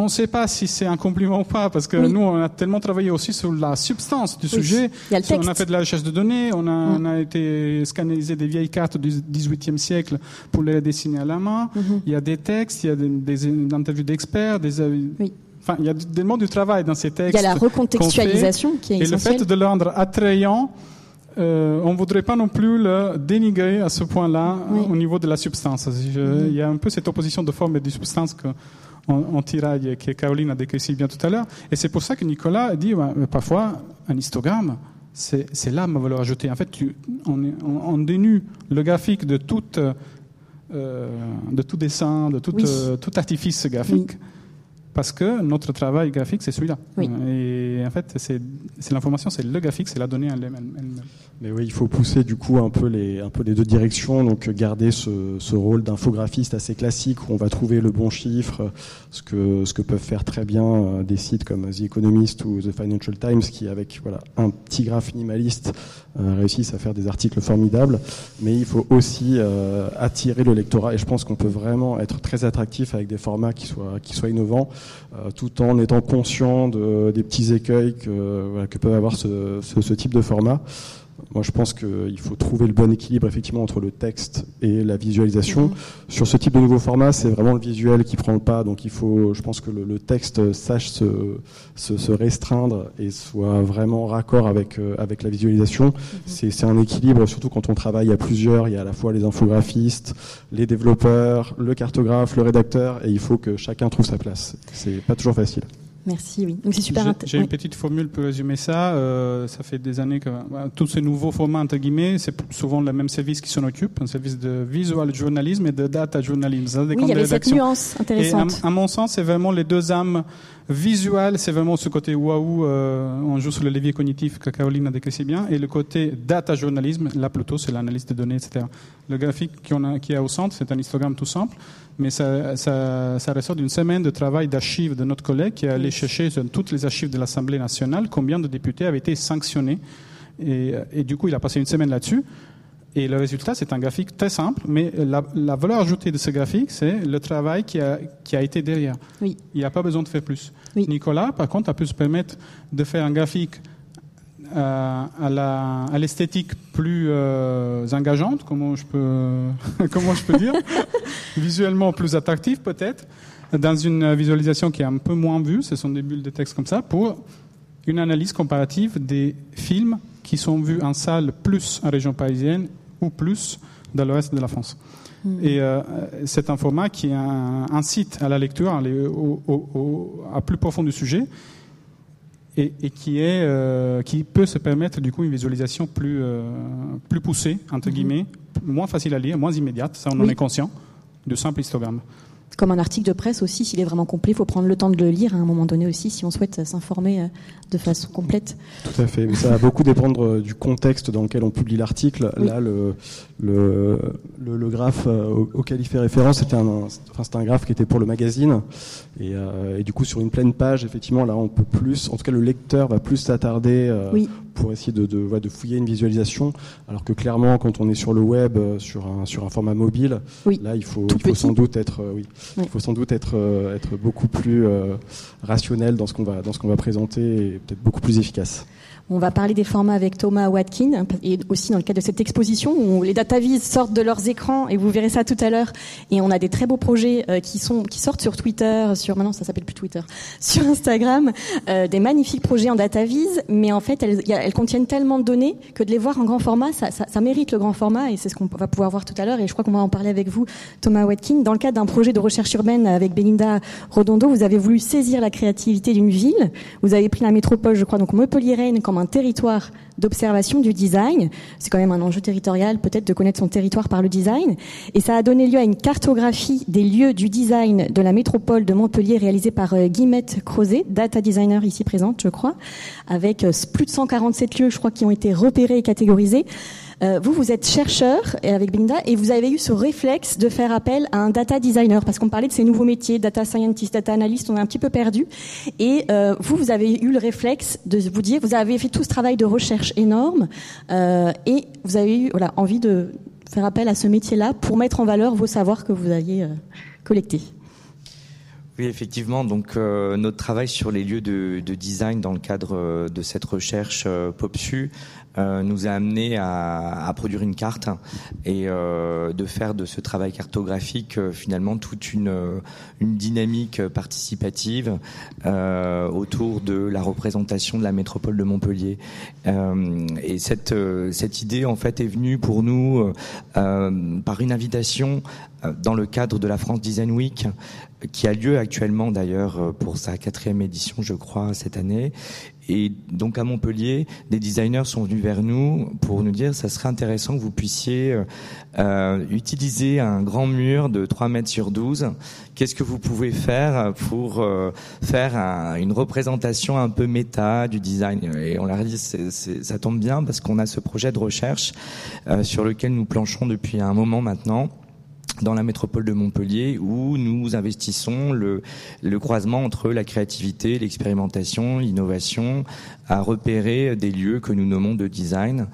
on ne sait pas si c'est un compliment ou pas, parce que nous, on a tellement travaillé aussi sur la substance du sujet. On a fait de la recherche de données, on a, mm. on a été scanner des vieilles cartes du XVIIIe siècle pour les dessiner à la main. Mm-hmm. Il y a des textes, il y a des, des interviews d'experts, des Enfin, il y a tellement du travail dans ces textes. Il y a la recontextualisation qui est Et le fait de le rendre attrayant, euh, on ne voudrait pas non plus le dénigrer à ce point-là au niveau de la substance. Mm-hmm. Il y a un peu cette opposition de forme et de substance que en, tiraille que Caroline a décrit si bien tout à l'heure. Et c'est pour ça que Nicolas dit parfois un histogramme, c'est là ma valeur ajoutée. En fait, tu, on, on, dénue le graphique de, toute, euh, de tout dessin, de tout, euh, tout artifice graphique parce que notre travail graphique, c'est celui-là. Et en fait, c'est l'information, c'est le graphique, c'est la donnée elle-même. Mais oui, il faut pousser du coup un peu les, un peu les deux directions, donc garder ce, ce rôle d'infographiste assez classique où on va trouver le bon chiffre, ce que, ce que peuvent faire très bien euh, des sites comme The Economist ou The Financial Times qui, avec voilà, un petit graphe minimaliste, euh, réussissent à faire des articles formidables. Mais il faut aussi euh, attirer le lectorat et je pense qu'on peut vraiment être très attractif avec des formats qui soient, qui soient innovants tout en étant conscient des petits écueils que, que peut avoir ce, ce type de format. Moi, je pense qu'il faut trouver le bon équilibre effectivement entre le texte et la visualisation. Sur ce type de nouveau format, c'est vraiment le visuel qui prend le pas. Donc, il faut, je pense que le, texte sache se, se, se, restreindre et soit vraiment raccord avec euh, avec la visualisation. Mhm. C'est un équilibre, surtout quand on travaille à plusieurs. Il y a à la fois les infographistes, les développeurs, le cartographe, le rédacteur, et il faut que chacun trouve sa place. C'est pas toujours facile. Merci, oui. Donc c'est super J'ai une petite formule pour résumer ça. Euh, ça fait des années que tous ces nouveaux formats, entre guillemets, c'est souvent le même service qui s'en occupe, un service de visual journalisme et de data journalisme. Ça oui, il y avait cette nuance intéressante. Et à, mon sens, c'est vraiment les deux âmes visuelles. C'est vraiment ce côté waouh, euh, on joue sur le levier cognitif que Caroline a décrit si bien, et le côté data journalisme, là plutôt, c'est l'analyse de données, etc. Le graphique qu'on a, qui est au centre, c'est un histogramme tout simple mais ça, ça, ça ressort d'une semaine de travail d'archives de notre collègue qui est allé chercher dans toutes les archives de l'Assemblée nationale combien de députés avaient été sanctionnés. Et, et du coup, il a passé une semaine là-dessus. Et le résultat, c'est un graphique très simple, mais la, la, valeur ajoutée de ce graphique, c'est le travail qui a, qui a été derrière. Oui. Il n'y a pas besoin de faire plus. Oui. Nicolas, par contre, a pu se permettre de faire un graphique euh, à l'esthétique plus euh, engageante, comment je peux, comment je peux dire, visuellement plus attractive peut-être, dans une visualisation qui est un peu moins vue, ce sont des bulles de texte comme ça, pour une analyse comparative des films qui sont vus en salle plus en région parisienne ou plus dans le reste de la France. Hmm. Et euh, c'est un format qui incite à la lecture, à aller au, à plus profond du sujet, et, et qui, est, euh, qui peut se permettre du coup une visualisation plus, euh, plus poussée, entre mhm. guillemets, moins facile à lire, moins immédiate, ça on en est conscient, de simple histogramme comme un article de presse aussi, s'il est vraiment complet, il faut prendre le temps de le lire à un moment donné aussi, si on souhaite s'informer euh, de façon complète. Tout à fait, mais ça va beaucoup dépendre euh, du contexte dans lequel on publie l'article. Là, le, le, le, graphe euh, auquel il fait référence, c'était un, enfin, un graphe qui était pour le magazine, et, et, du coup sur une pleine page, effectivement, là on peut plus, en tout cas le lecteur va plus s'attarder pour essayer de, de, de, fouiller une visualisation, alors que clairement quand on est sur le web, sur un, sur un format mobile, là il faut, il faut sans doute être, oui, il faut sans doute être, euh, être beaucoup plus euh, rationnel dans ce qu'on va, dans ce qu'on va présenter et peut-être beaucoup plus efficace. On va parler des formats avec Thomas Watkin et aussi dans le cadre de cette exposition où les DataVis sortent de leurs écrans et vous verrez ça tout à l'heure. Et on a des très beaux projets euh, qui sont qui sortent sur Twitter, sur maintenant ça s'appelle plus Twitter, sur Instagram, euh, des magnifiques projets en DataVis, mais en fait elles, elles, contiennent tellement de données que de les voir en grand format, ça, ça, ça mérite le grand format et c'est ce qu'on va pouvoir voir tout à l'heure. Et je crois qu'on va en parler avec vous, Thomas Watkin, dans le cadre d'un projet de recherche urbaine avec Belinda Rodondo. Vous avez voulu saisir la créativité d'une ville. Vous avez pris la métropole, je crois, donc Montpellier-Rennes comme un territoire d'observation du design. C'est quand même un enjeu territorial, peut-être de connaître son territoire par le design. Et ça a donné lieu à une cartographie des lieux du design de la métropole de Montpellier réalisée par euh, Guillemette Crozet, data designer ici présente, je crois, avec euh, plus de 147 lieux, je crois, qui ont été repérés et catégorisés. Euh, vous, vous êtes chercheur avec Binda et vous avez eu ce réflexe de faire appel à un data designer parce qu'on parlait de ces nouveaux métiers, data scientist, data analyst, on est un petit peu perdu. Et euh, vous, vous avez eu le réflexe de vous dire, vous avez fait tout ce travail de recherche énorme euh, et vous avez eu voilà, envie de faire appel à ce métier-là pour mettre en valeur vos savoirs que vous aviez collectés. Oui, effectivement. Donc, euh, notre travail sur les lieux de, de, design dans le cadre de cette recherche euh, POPSU euh, nous a amené à, à, produire une carte et euh, de faire de ce travail cartographique euh, finalement toute une, une dynamique participative euh, autour de la représentation de la métropole de Montpellier. Euh, et cette, cette idée en fait est venue pour nous par une invitation dans le cadre de la France Design Week qui a lieu actuellement d'ailleurs pour sa quatrième édition, je crois, cette année, et donc à Montpellier, des designers sont venus vers nous pour nous dire ça serait intéressant que vous puissiez euh, euh utiliser un grand mur de 3 mètres sur 12. Qu'est-ce que vous pouvez faire pour euh, faire un, une représentation un peu méta du design? Et on leur a dit c'est, c'est, ça tombe bien parce qu'on a ce projet de recherche euh, sur lequel nous planchons depuis un moment maintenant dans la métropole de Montpellier où nous investissons le, croisement entre la créativité, l'expérimentation, l'innovation, à repérer des lieux que nous nommons de design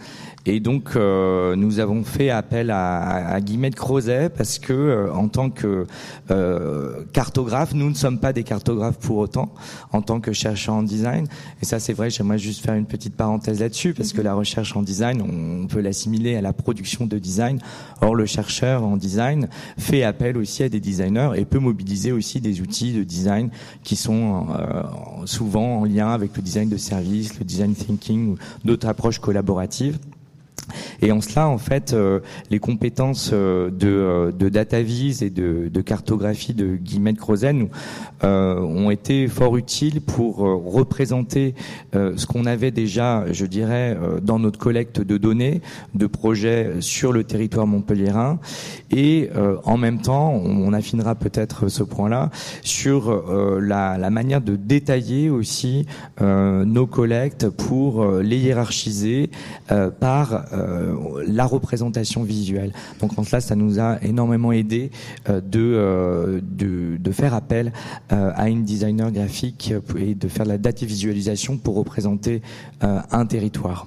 et donc, euh, nous avons fait appel à, à Guillemette Crozet parce que, euh, en tant que euh, cartographe, nous ne sommes pas des cartographes pour autant, en tant que chercheurs en design. Et ça, c'est vrai. J'aimerais juste faire une petite parenthèse là-dessus parce que la recherche en design, on peut l'assimiler à la production de design. Or, le chercheur en design fait appel aussi à des designers et peut mobiliser aussi des outils de design qui sont souvent en lien avec le design de service, le design thinking ou d'autres approches collaboratives. Et en cela, en fait, euh, les compétences euh, de, euh, de data vise et de, de, cartographie de Guillemette Crozen ont été fort utiles pour représenter ce qu'on avait déjà, je dirais, dans notre collecte de données, de projets sur le territoire montpelliérain, et en même temps, on, affinera peut-être ce point-là sur la, la, manière de détailler aussi nos collectes pour les hiérarchiser par euh, la représentation visuelle. Donc en cela, ça nous a énormément aidé euh, euh, de, de, faire appel à une designer graphique et de faire de la data visualisation pour représenter un territoire.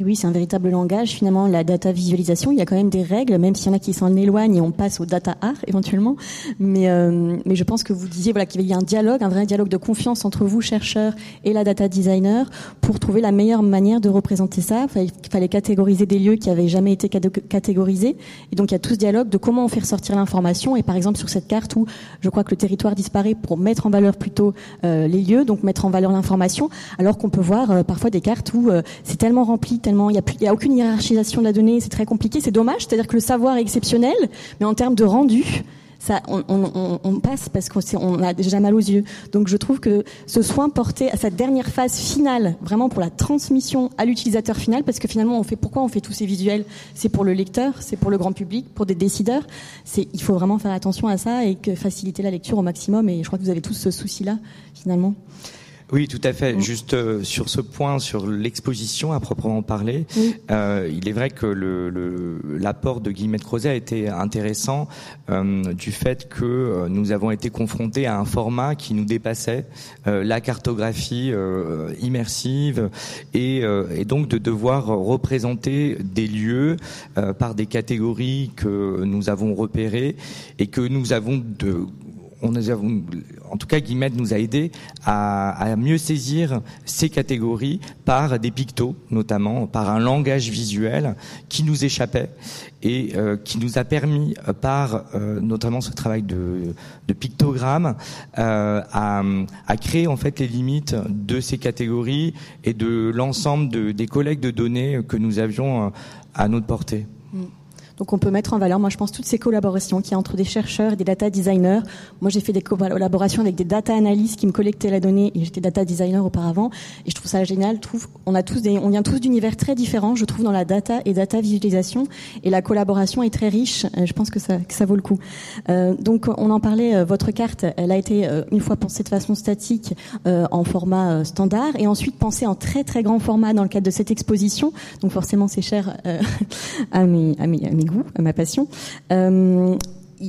Et oui, c'est un véritable langage. Finalement, la data visualisation, il y a quand même des règles, même s'il y en a qui s'en éloignent et on passe au data art éventuellement. Mais, euh, mais je pense que vous disiez voilà, qu'il y a un dialogue, un vrai dialogue de confiance entre vous, chercheurs, et la data designer pour trouver la meilleure manière de représenter ça. Il fallait catégoriser des lieux qui avaient jamais été catégorisés. Et donc, il y a tout ce dialogue de comment on fait ressortir l'information. Et par exemple, sur cette carte où je crois que le territoire disparaît pour mettre en valeur plutôt euh, les lieux, donc mettre en valeur l'information, alors qu'on peut voir euh, parfois des cartes où c'est tellement rempli il n'y a, a, aucune hiérarchisation de la donnée, c'est très compliqué, c'est dommage. C'est-à-dire que le savoir est exceptionnel, mais en termes de rendu, ça, on, on, on passe parce qu'on a déjà mal aux yeux. Donc je trouve que ce soin porté à cette dernière phase finale, vraiment pour la transmission à l'utilisateur final, parce que finalement on fait pourquoi on fait tous ces visuels? C'est pour le lecteur, c'est pour le grand public, pour des décideurs. Il faut vraiment faire attention à ça et que faciliter la lecture au maximum. Et je crois que vous avez tous ce souci-là finalement. Oui, tout à fait. Mm. Juste euh, sur ce point, sur l'exposition à proprement parler, euh, il est vrai que l'apport le, de Guillemette Crozet a été intéressant euh, du fait que nous avons été confrontés à un format qui nous dépassait, la cartographie immersive, et, et, donc de devoir représenter des lieux par des catégories que nous avons repérées et que nous avons de en tout cas, Guillemette nous a aidé à, mieux saisir ces catégories par des pictos, notamment par un langage visuel qui nous échappait et euh, qui nous a permis, euh, par euh, notamment ce travail de, de pictogramme, à, créer en fait les limites de ces catégories et de l'ensemble des collègues de données que nous avions à notre portée. Mm. Donc on peut mettre en valeur, moi je pense, toutes ces collaborations qui y a entre des chercheurs et des data designers. Moi j'ai fait des collaborations avec des data analystes qui me collectaient la donnée et j'étais data designer auparavant et je trouve ça génial. Je trouve on a tous des, on vient tous d'univers très différents, je trouve dans la data et data visualisation et la collaboration est très riche. Euh, je pense que ça, que ça vaut le coup. Euh, donc on en parlait, euh, votre carte, elle a été euh, une fois pensée de façon statique euh, en format standard et ensuite pensée en très très grand format dans le cadre de cette exposition. Donc forcément c'est cher à mes, à mes, à mes goût, ma passion. Euh,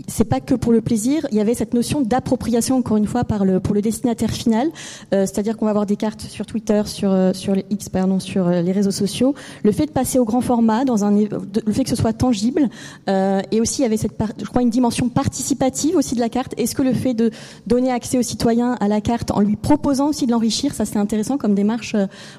c'est pas que pour le plaisir. Il y avait cette notion d'appropriation encore une fois par le pour le destinataire final, euh, c'est-à-dire qu'on va avoir des cartes sur Twitter, sur euh, sur les X pardon, sur les réseaux sociaux. Le fait de passer au grand format, dans un le fait que ce soit tangible, et aussi il y avait cette je crois une dimension participative aussi de la carte. Est-ce que le fait de donner accès aux citoyens à la carte en lui proposant aussi de l'enrichir, ça c'est intéressant comme démarche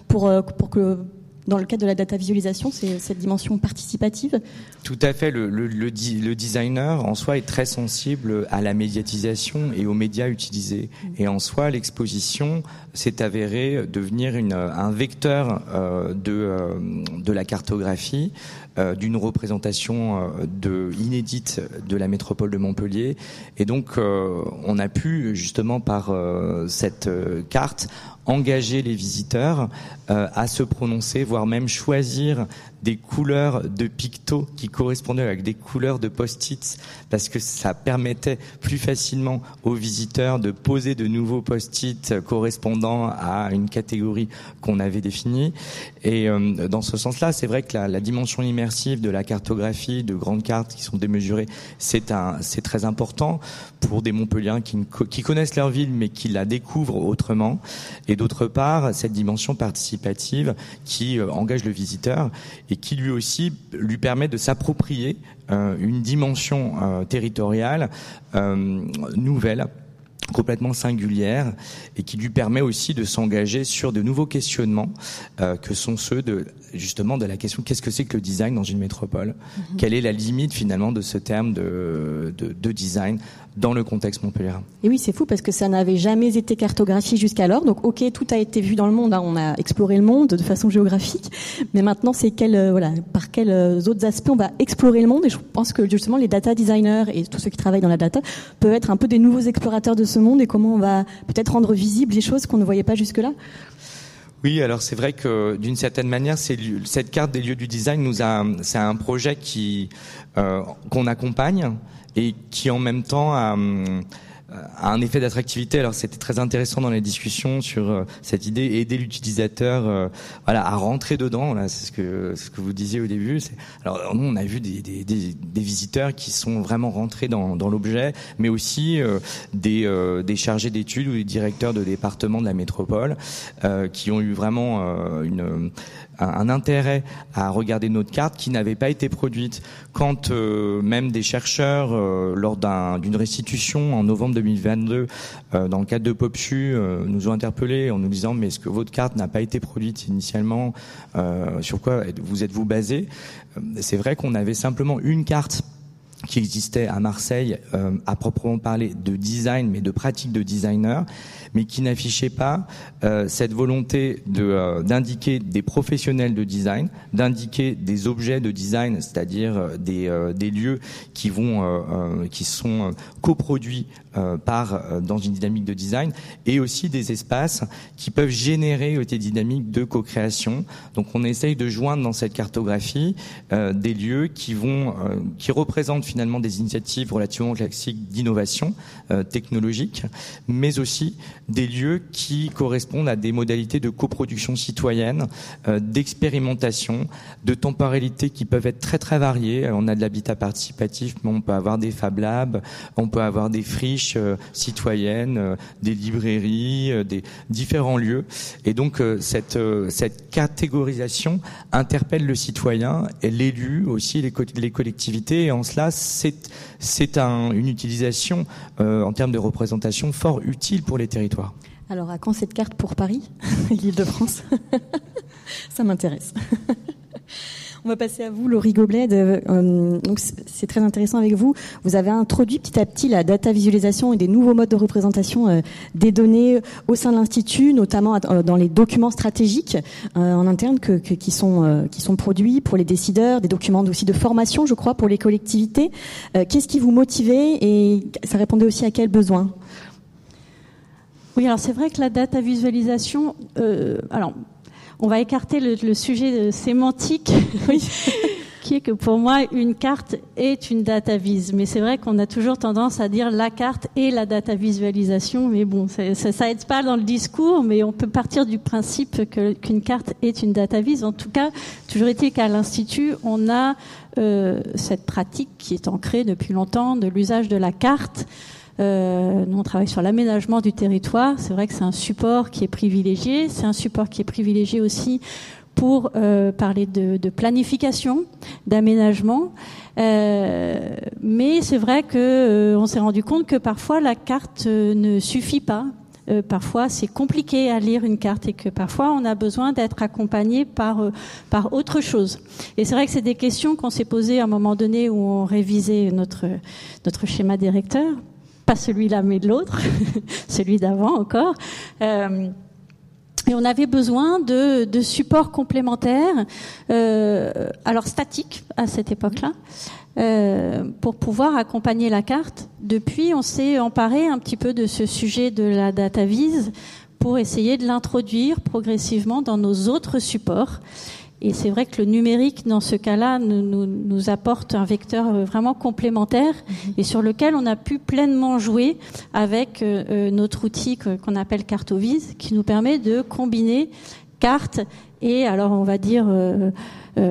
pour pour que dans le cadre de la data visualisation, c'est cette dimension participative Tout à fait. Le, le, le, designer, en soi, est très sensible à la médiatisation et aux médias utilisés. Mm. Et en soi, l'exposition s'est avérée devenir un vecteur euh, de, euh, de la cartographie, euh, d'une représentation inédite de la métropole de Montpellier. Et donc, on a pu, justement, par cette carte, engager les visiteurs à se prononcer, voire même choisir des couleurs de pictos qui correspondaient avec des couleurs de post-it parce que ça permettait plus facilement aux visiteurs de poser de nouveaux post-it correspondant à une catégorie qu'on avait définie. Et euh, dans ce sens-là, c'est vrai que la, la, dimension immersive de la cartographie, de grandes cartes qui sont démesurées, c'est un, c'est très important pour des Montpelliens qui, qui connaissent leur ville mais qui la découvrent autrement. Et d'autre part, cette dimension participative qui euh, engage le visiteur et qui lui aussi lui permet de s'approprier euh, une dimension euh, territoriale nouvelle complètement singulière et qui lui permet aussi de s'engager sur de nouveaux questionnements que sont ceux de justement de la question qu'est-ce que c'est que le design dans une métropole? Mhm. Quelle est la limite finalement de ce terme de, de, de design? Dans le contexte Montpellier. Et oui, c'est fou parce que ça n'avait jamais été cartographié jusqu'alors. Donc, ok, tout a été vu dans le monde. Hein. On a exploré le monde de façon géographique, mais maintenant, c'est quel, euh, voilà, par quels euh, autres aspects on va explorer le monde. Et je pense que justement, les data designers et tous ceux qui travaillent dans la data peuvent être un peu des nouveaux explorateurs de ce monde et comment on va peut-être rendre visibles les choses qu'on ne voyait pas jusque-là. Oui, alors c'est vrai que d'une certaine manière, cette carte des lieux du design nous a, c'est un projet qui euh, qu'on accompagne et qui en même temps a, hum, a un effet d'attractivité. Alors c'était très intéressant dans les discussions sur euh, cette idée aider l'utilisateur euh, voilà à rentrer dedans. Là, c'est ce que ce que vous disiez au début. Alors nous on a vu des, des, des, des, visiteurs qui sont vraiment rentrés dans, dans l'objet, mais aussi euh, des, des chargés d'études ou des directeurs de département de la métropole qui ont eu vraiment une un, intérêt à regarder notre carte qui n'avait pas été produite. Quand euh, même des chercheurs euh, lors d'une restitution en novembre 2022 euh, dans le cadre de PopSu nous ont interpellés en nous disant mais est-ce que votre carte n'a pas été produite initialement sur quoi vous êtes-vous basé? C'est vrai qu'on avait simplement une carte qui existait à Marseille à proprement parler de design mais de pratique de designer mais qui n'affichait pas euh, cette volonté de euh, d'indiquer des professionnels de design, d'indiquer des objets de design, c'est-à-dire euh, des, des lieux qui vont qui sont coproduits par dans une dynamique de design et aussi des espaces qui peuvent générer des dynamiques de co-création. Donc on essaye de joindre dans cette cartographie des lieux qui vont qui représentent finalement des initiatives relativement classiques d'innovation technologique, mais aussi des lieux qui correspondent à des modalités de coproduction citoyenne, euh, d'expérimentation, de temporalité qui peuvent être très très variées. On a de l'habitat participatif, mais on peut avoir des Fab Labs, on peut avoir des friches euh, citoyennes, euh, des librairies, des différents lieux. Et donc cette, cette catégorisation interpelle le citoyen et l'élu aussi, les, les collectivités. Et en cela, c'est c'est un, une utilisation en termes de représentation fort utile pour les territoires. Alors, à quand cette carte pour Paris, l'Île-de-France Ça m'intéresse. On va passer à vous, Laurie Goblet. Euh, donc c'est très intéressant avec vous. Vous avez introduit petit à petit la data visualisation et des nouveaux modes de représentation euh, des données au sein de l'institut, notamment euh, dans les documents stratégiques en interne qui sont qui sont produits pour les décideurs, des documents aussi de formation, je crois, pour les collectivités. Qu'est-ce qui vous motivait et ça répondait aussi à quels besoins? Oui, alors c'est vrai que la data visualisation, euh, alors on va écarter le, sujet sémantique, qui est que pour moi une carte est une data vise. Mais c'est vrai qu'on a toujours tendance à dire la carte et la data visualisation, mais bon, ça, ça, aide pas dans le discours, mais on peut partir du principe qu'une carte est une data vise. En tout cas, toujours été qu'à l'institut, on a euh, cette pratique qui est ancrée depuis longtemps de l'usage de la carte. Euh, nous, on travaille sur l'aménagement du territoire. C'est vrai que c'est un support qui est privilégié. C'est un support qui est privilégié aussi pour euh, parler de, de, planification, d'aménagement. Euh, mais c'est vrai que euh, on s'est rendu compte que parfois la carte euh, ne suffit pas. parfois, c'est compliqué à lire une carte et que parfois on a besoin d'être accompagné par par autre chose. Et c'est vrai que c'est des questions qu'on s'est posées à un moment donné où on révisait notre notre schéma directeur pas celui-là mais de l'autre, celui d'avant encore. Euh, et on avait besoin de, de supports complémentaires, euh, alors statiques à cette époque-là, euh, pour pouvoir accompagner la carte. Depuis, on s'est emparé un petit peu de ce sujet de la data vise pour essayer de l'introduire progressivement dans nos autres supports. Et c'est vrai que le numérique, dans ce cas-là, nous, nous, nous, apporte un vecteur euh, vraiment complémentaire mhm. et sur lequel on a pu pleinement jouer avec euh, euh, notre outil qu'on appelle Cartovise, qui nous permet de combiner cartes et alors on va dire euh,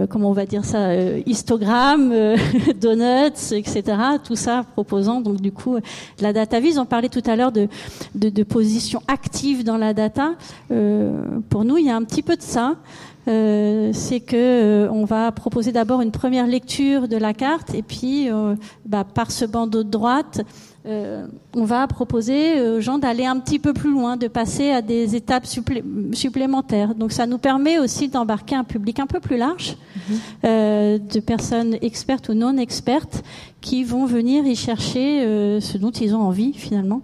comment on va dire ça histogramme donuts etc tout ça proposant donc du coup la data vise. On parlait tout à l'heure de, de, de position active dans la data. Pour nous il y a un petit peu de ça euh, c'est que euh, on va proposer d'abord une première lecture de la carte et puis euh, bah, par ce bandeau de droite, on va proposer aux gens d'aller un petit peu plus loin, de passer à des étapes supplémentaires. Donc ça nous permet aussi d'embarquer un public un peu plus large mhm. de personnes expertes ou non expertes qui vont venir y chercher ce dont ils ont envie finalement.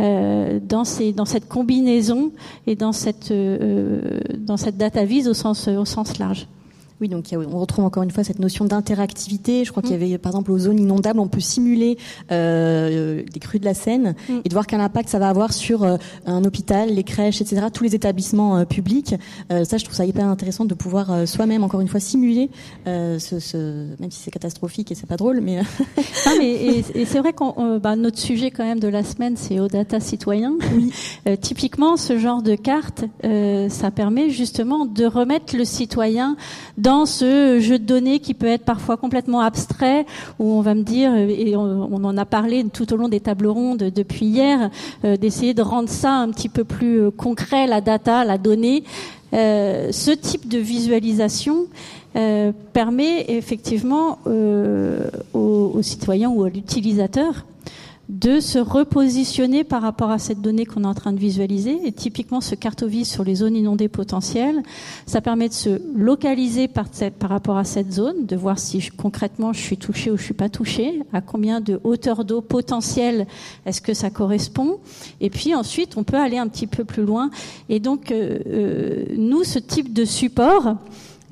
Euh, dans, ces, dans cette combinaison et dans cette, euh, dans cette data vise au sens, au sens large. Oui, donc on retrouve encore une fois cette notion d'interactivité. Je crois qu'il y avait, par exemple, aux zones inondables, on peut simuler euh, des crues de la Seine mm. et de voir quel impact ça va avoir sur euh, un hôpital, les crèches, etc., tous les établissements euh, publics. Ça, je trouve ça hyper intéressant de pouvoir soi-même, encore une fois, simuler ce, ce, même si c'est catastrophique et c'est pas drôle, mais. non, mais et, et c'est vrai qu'on, bah, notre sujet quand même de la semaine, c'est au data citoyen. Oui. typiquement, ce genre de carte, ça permet justement de remettre le citoyen dans ce jeu de données qui peut être parfois complètement abstrait, où on va me dire, et on, en a parlé tout au long des tables rondes depuis hier, euh, d'essayer de rendre ça un petit peu plus euh, concret, la data, la donnée. Euh, ce type de visualisation permet effectivement aux, citoyens ou à l'utilisateur de se repositionner par rapport à cette donnée qu'on est en train de visualiser. Et typiquement, ce cartovis sur les zones inondées potentielles, ça permet de se localiser par, par rapport à cette zone, de voir si concrètement je suis touché ou je suis pas touché, à combien de hauteur d'eau potentielle est-ce que ça correspond. Et puis ensuite, on peut aller un petit peu plus loin. Et donc, euh, euh, nous, ce type de support,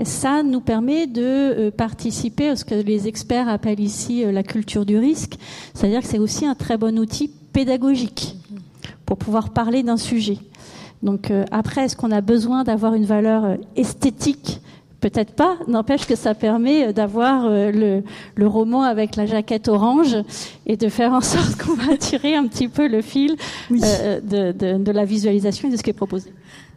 ça nous permet de euh, participer à ce que les experts appellent ici euh, la culture du risque, c'est-à-dire que c'est aussi un très bon outil pédagogique pour pouvoir parler d'un sujet. Donc euh, après, est-ce qu'on a besoin d'avoir une valeur esthétique? Peut-être pas, n'empêche que ça permet d'avoir le, roman avec la jaquette orange et de faire en sorte qu'on va tirer un petit peu le fil de, de la visualisation et de ce qui est proposé.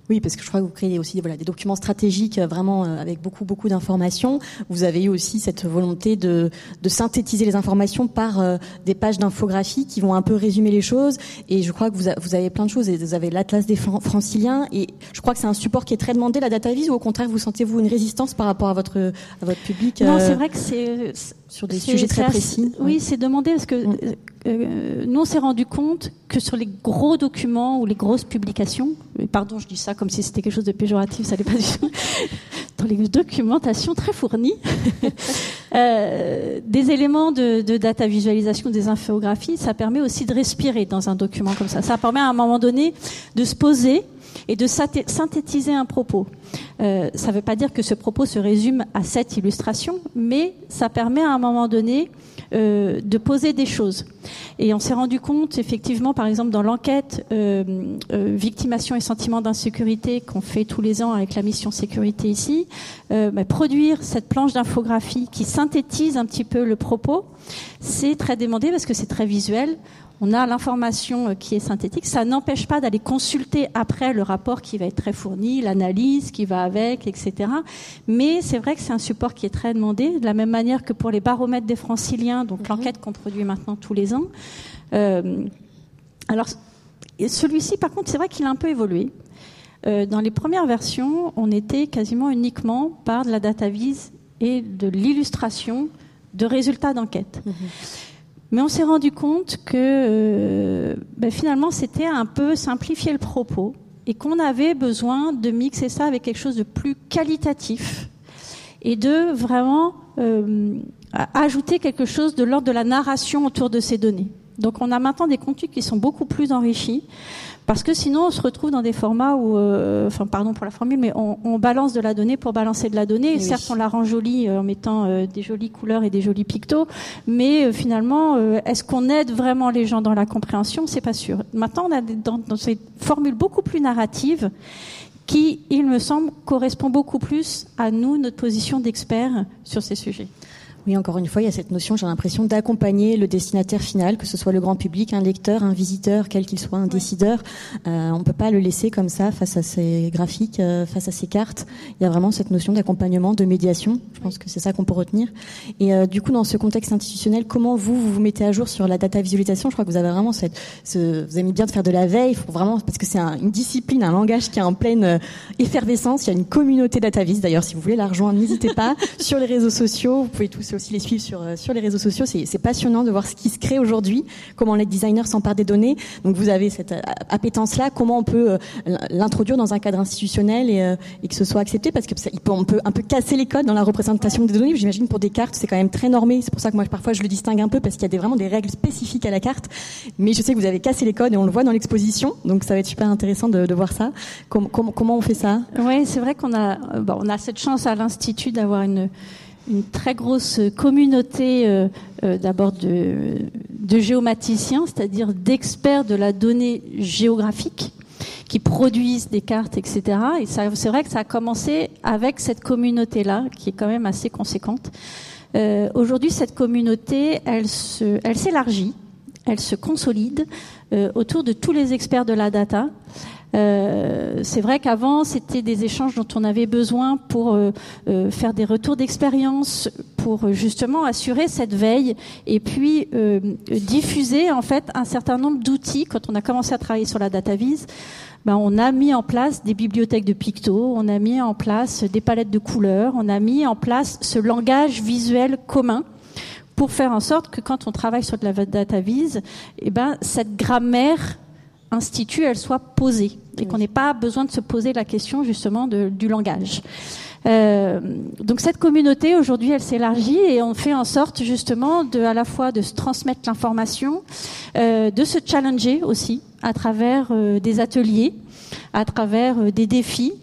Oui, parce que je crois que vous créez aussi voilà, des documents stratégiques euh, vraiment euh, avec beaucoup beaucoup d'informations. Vous avez eu aussi cette volonté de, de synthétiser les informations par euh, des pages d'infographie qui vont un peu résumer les choses. Et je crois que vous, vous avez plein de choses. Vous avez l'Atlas des Franciliens. Et je crois que c'est un support qui est très demandé, la DataVis, ou au contraire, vous sentez-vous une résistance par rapport à votre, à votre public Non, c'est vrai que c'est... Sur des sujets très précis. Oui, c'est demandé parce que... Mm. Euh, nous, on s'est rendu compte que sur les gros documents ou les grosses publications, pardon, je dis ça comme si c'était quelque chose de péjoratif, ça n'est pas du tout, dans les documentations très fournies, euh, des éléments de, de, data visualisation, des infographies, ça permet aussi de respirer dans un document comme ça. Ça permet à un moment donné de se poser et de synthétiser un propos. Euh, ça ne veut pas dire que ce propos se résume à cette illustration, mais ça permet à un moment donné euh, de poser des choses. Et on s'est rendu compte, effectivement, par exemple, dans l'enquête euh, euh, victimation et sentiment d'insécurité qu'on fait tous les ans avec la mission sécurité ici, bah, produire cette planche d'infographie qui synthétise un petit peu le propos, c'est très demandé parce que c'est très visuel on a l'information euh, qui est synthétique. Ça n'empêche pas d'aller consulter après le rapport qui va être très fourni, l'analyse qui va avec, etc. Mais c'est vrai que c'est un support qui est très demandé, de la même manière que pour les baromètres des franciliens, donc mhm. l'enquête qu'on produit maintenant tous les ans. Euh, alors, celui-ci, par contre, c'est vrai qu'il a un peu évolué. Euh, dans les premières versions, on était quasiment uniquement par de la data vise et de l'illustration de résultats d'enquête. Mhm. Mais on s'est rendu compte que euh, ben finalement c'était un peu simplifier le propos et qu'on avait besoin de mixer ça avec quelque chose de plus qualitatif et de vraiment euh, ajouter quelque chose de l'ordre de la narration autour de ces données. Donc on a maintenant des contenus qui sont beaucoup plus enrichis. Parce que sinon, on se retrouve dans des formats où, euh, enfin, pardon pour la formule, mais on, on, balance de la donnée pour balancer de la donnée. Et certes, on la rend jolie euh, en mettant euh, des jolies couleurs et des jolis pictos, mais finalement, est-ce qu'on aide vraiment les gens dans la compréhension? C'est pas sûr. Maintenant, on a dans, dans ces formules beaucoup plus narratives qui, il me semble, correspond beaucoup plus à nous, notre position d'expert sur ces sujets. Oui, encore une fois, il y a cette notion, j'ai l'impression, d'accompagner le destinataire final, que ce soit le grand public, un lecteur, un visiteur, quel qu'il soit, un décideur. Euh, on ne peut pas le laisser comme ça face à ces graphiques, euh, face à ces cartes. Il y a vraiment cette notion d'accompagnement, de médiation. Je pense que c'est ça qu'on peut retenir. Et euh, du coup, dans ce contexte institutionnel, comment vous, vous vous mettez à jour sur la data visualisation? Je crois que vous avez vraiment cette, ce, vous aimez bien de faire de la veille, faut vraiment parce que c'est un, une discipline, un langage qui est en pleine euh, effervescence. Il y a une communauté DataVis. D'ailleurs, si vous voulez la rejoindre, n'hésitez pas sur les réseaux sociaux. Vous pouvez tous aussi les suivre sur, euh, sur les réseaux sociaux. C'est passionnant de voir ce qui se crée aujourd'hui, comment les designers s'emparent des données. Donc vous avez cette euh, appétence-là, comment on peut euh, l'introduire dans un cadre institutionnel et, et, que ce soit accepté, parce que peut, on peut un peu casser les codes dans la représentation des données. J'imagine pour des cartes, c'est quand même très normé. C'est pour ça que moi parfois je le distingue un peu parce qu'il y a des, vraiment des règles spécifiques à la carte. Mais je sais que vous avez cassé les codes et on le voit dans l'exposition, donc ça va être super intéressant de, voir ça. comment comment on fait ça? Oui, c'est vrai qu'on a, a cette chance à l'institut d'avoir une une très grosse communauté euh, euh, d'abord de, de, géomaticiens, c'est-à-dire d'experts de la donnée géographique qui produisent des cartes, etc. Et c'est vrai que ça a commencé avec cette communauté-là, qui est quand même assez conséquente. Euh, Aujourd'hui, cette communauté, elle se, elle s'élargit, elle se consolide euh, autour de tous les experts de la data. Euh, c'est vrai qu'avant, c'était des échanges dont on avait besoin pour euh, euh, faire des retours d'expérience, pour justement assurer cette veille et puis diffuser en fait un certain nombre d'outils. Quand on a commencé à travailler sur la data vise, ben, on a mis en place des bibliothèques de pictos, on a mis en place des palettes de couleurs, on a mis en place ce langage visuel commun pour faire en sorte que quand on travaille sur de la data vise, eh ben, cette grammaire institut, elle soit posée et qu'on n'ait pas besoin de se poser la question justement de, du langage. Euh, donc cette communauté aujourd'hui, elle s'élargit et on fait en sorte justement de à la fois de se transmettre l'information, euh, de se challenger aussi à travers euh, des ateliers, à travers euh, des défis.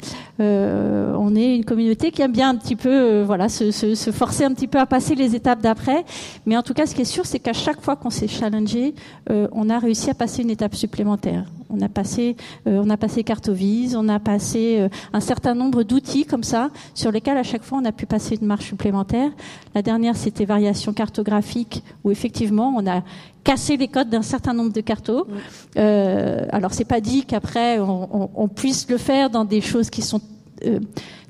Euh, on est une communauté qui aime bien un petit peu, euh, voilà, se, se, se, forcer un petit peu à passer les étapes d'après. Mais en tout cas, ce qui est sûr, c'est qu'à chaque fois qu'on s'est challengé, on a réussi à passer une étape supplémentaire. On a passé, on a passé Cartovise, on a passé un certain nombre d'outils comme ça, sur lesquels à chaque fois on a pu passer une marche supplémentaire. La dernière, c'était variation cartographique, où effectivement on a casser les codes d'un certain nombre de cartos. Euh, alors c'est pas dit qu'après on, on, on, puisse le faire dans des choses qui sont euh,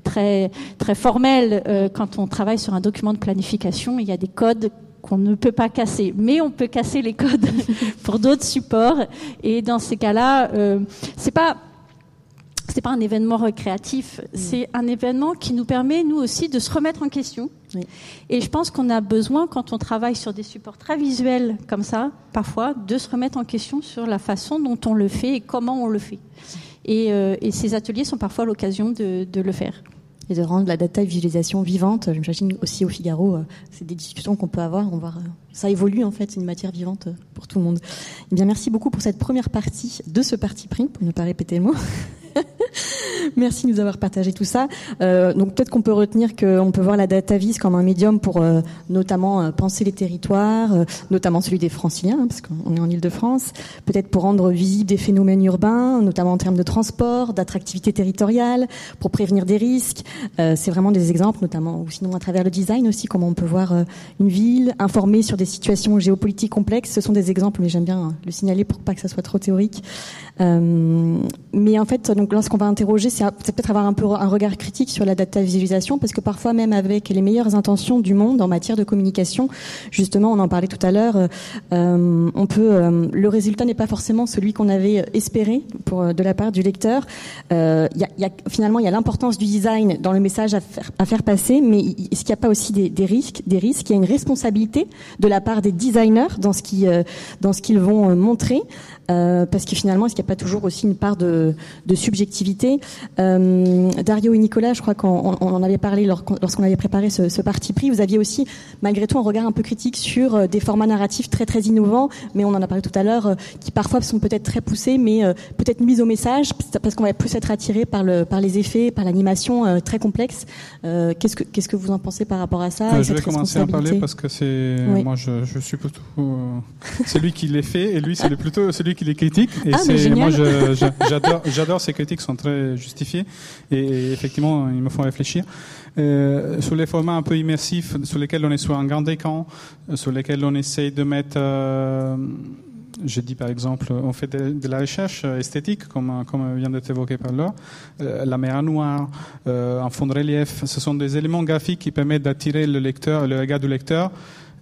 très très formelles. Euh, quand on travaille sur un document de planification, il y a des codes qu'on ne peut pas casser, mais on peut casser les codes pour d'autres supports. Et dans ces cas-là, euh, c'est pas c'est pas un événement récréatif, mm. c'est un événement qui nous permet, nous aussi, de se remettre en question. Et je pense qu'on a besoin, quand on travaille sur des supports très visuels comme ça, parfois, de se remettre en question sur la façon dont on le fait et comment on le fait. Et, euh, et ces ateliers sont parfois l'occasion de, le faire. Et de rendre la data visualisation vivante. J'imagine aussi au Figaro, euh, c'est des discussions qu'on peut avoir. Va, ça évolue en fait, une matière vivante pour tout le monde. Eh bien, merci beaucoup pour cette première partie de ce parti pris, pour ne pas répéter le mot. Merci de nous avoir partagé tout ça. Euh, donc peut-être qu'on peut retenir qu'on peut voir la data vis comme un médium pour euh, notamment euh, penser les territoires, notamment celui des franciliens, hein, parce qu'on est en Ile-de-France. Peut-être pour rendre visibles des phénomènes urbains, notamment en termes de transport, d'attractivité territoriale, pour prévenir des risques. C'est vraiment des exemples, notamment ou sinon à travers le design aussi, comment on peut voir une ville, informer sur des situations géopolitiques complexes. Ce sont des exemples, mais j'aime bien le signaler pour pas que ça soit trop théorique. Mais en fait, donc lorsqu'on va interroger, c'est peut-être avoir un peu un regard critique sur la data visualisation, parce que parfois même avec les meilleures intentions du monde en matière de communication, justement, on en parlait tout à l'heure, euh, on peut, euh, le résultat n'est pas forcément celui qu'on avait espéré pour euh, de la part du lecteur. Euh, y a, y a, finalement, il y a l'importance du design dans le message à faire, à faire passer, mais est-ce qu'il n'y a pas aussi des, des, risques, des risques? Il y a une responsabilité de la part des designers dans ce qui, dans ce qu'ils vont montrer. Euh, parce que finalement, est-ce qu'il n'y a pas toujours aussi une part de, de subjectivité euh, Dario et Nicolas, je crois qu'on on en avait parlé lorsqu'on avait préparé ce, ce, parti pris. Vous aviez aussi, malgré tout, un regard un peu critique sur euh, des formats narratifs très très innovants, mais on en a parlé tout à l'heure, qui parfois sont peut-être très poussés, mais peut-être mis au message, parce qu'on va plus être attiré par, le, par les effets, par l'animation très complexe. qu'est-ce que qu'est-ce que vous en pensez par rapport à ça Je vais commencer à parler parce que c'est oui. moi je, je suis plutôt c'est lui qui les fait et lui c'est plutôt celui qui les critique. Et ah, moi, j'adore, j'adore ces critiques, sont très justifiées et, effectivement, ils me font réfléchir. Euh, sur les formats un peu immersifs, sur lesquels on est sur un grand écran, sur lesquels on essaye de mettre euh, je dis par exemple, on fait de, la recherche esthétique, comme, comme vient d'être évoqué par là, euh, la mer noire, euh, un fond de relief. Ce sont des éléments graphiques qui permettent d'attirer le lecteur, le regard du lecteur,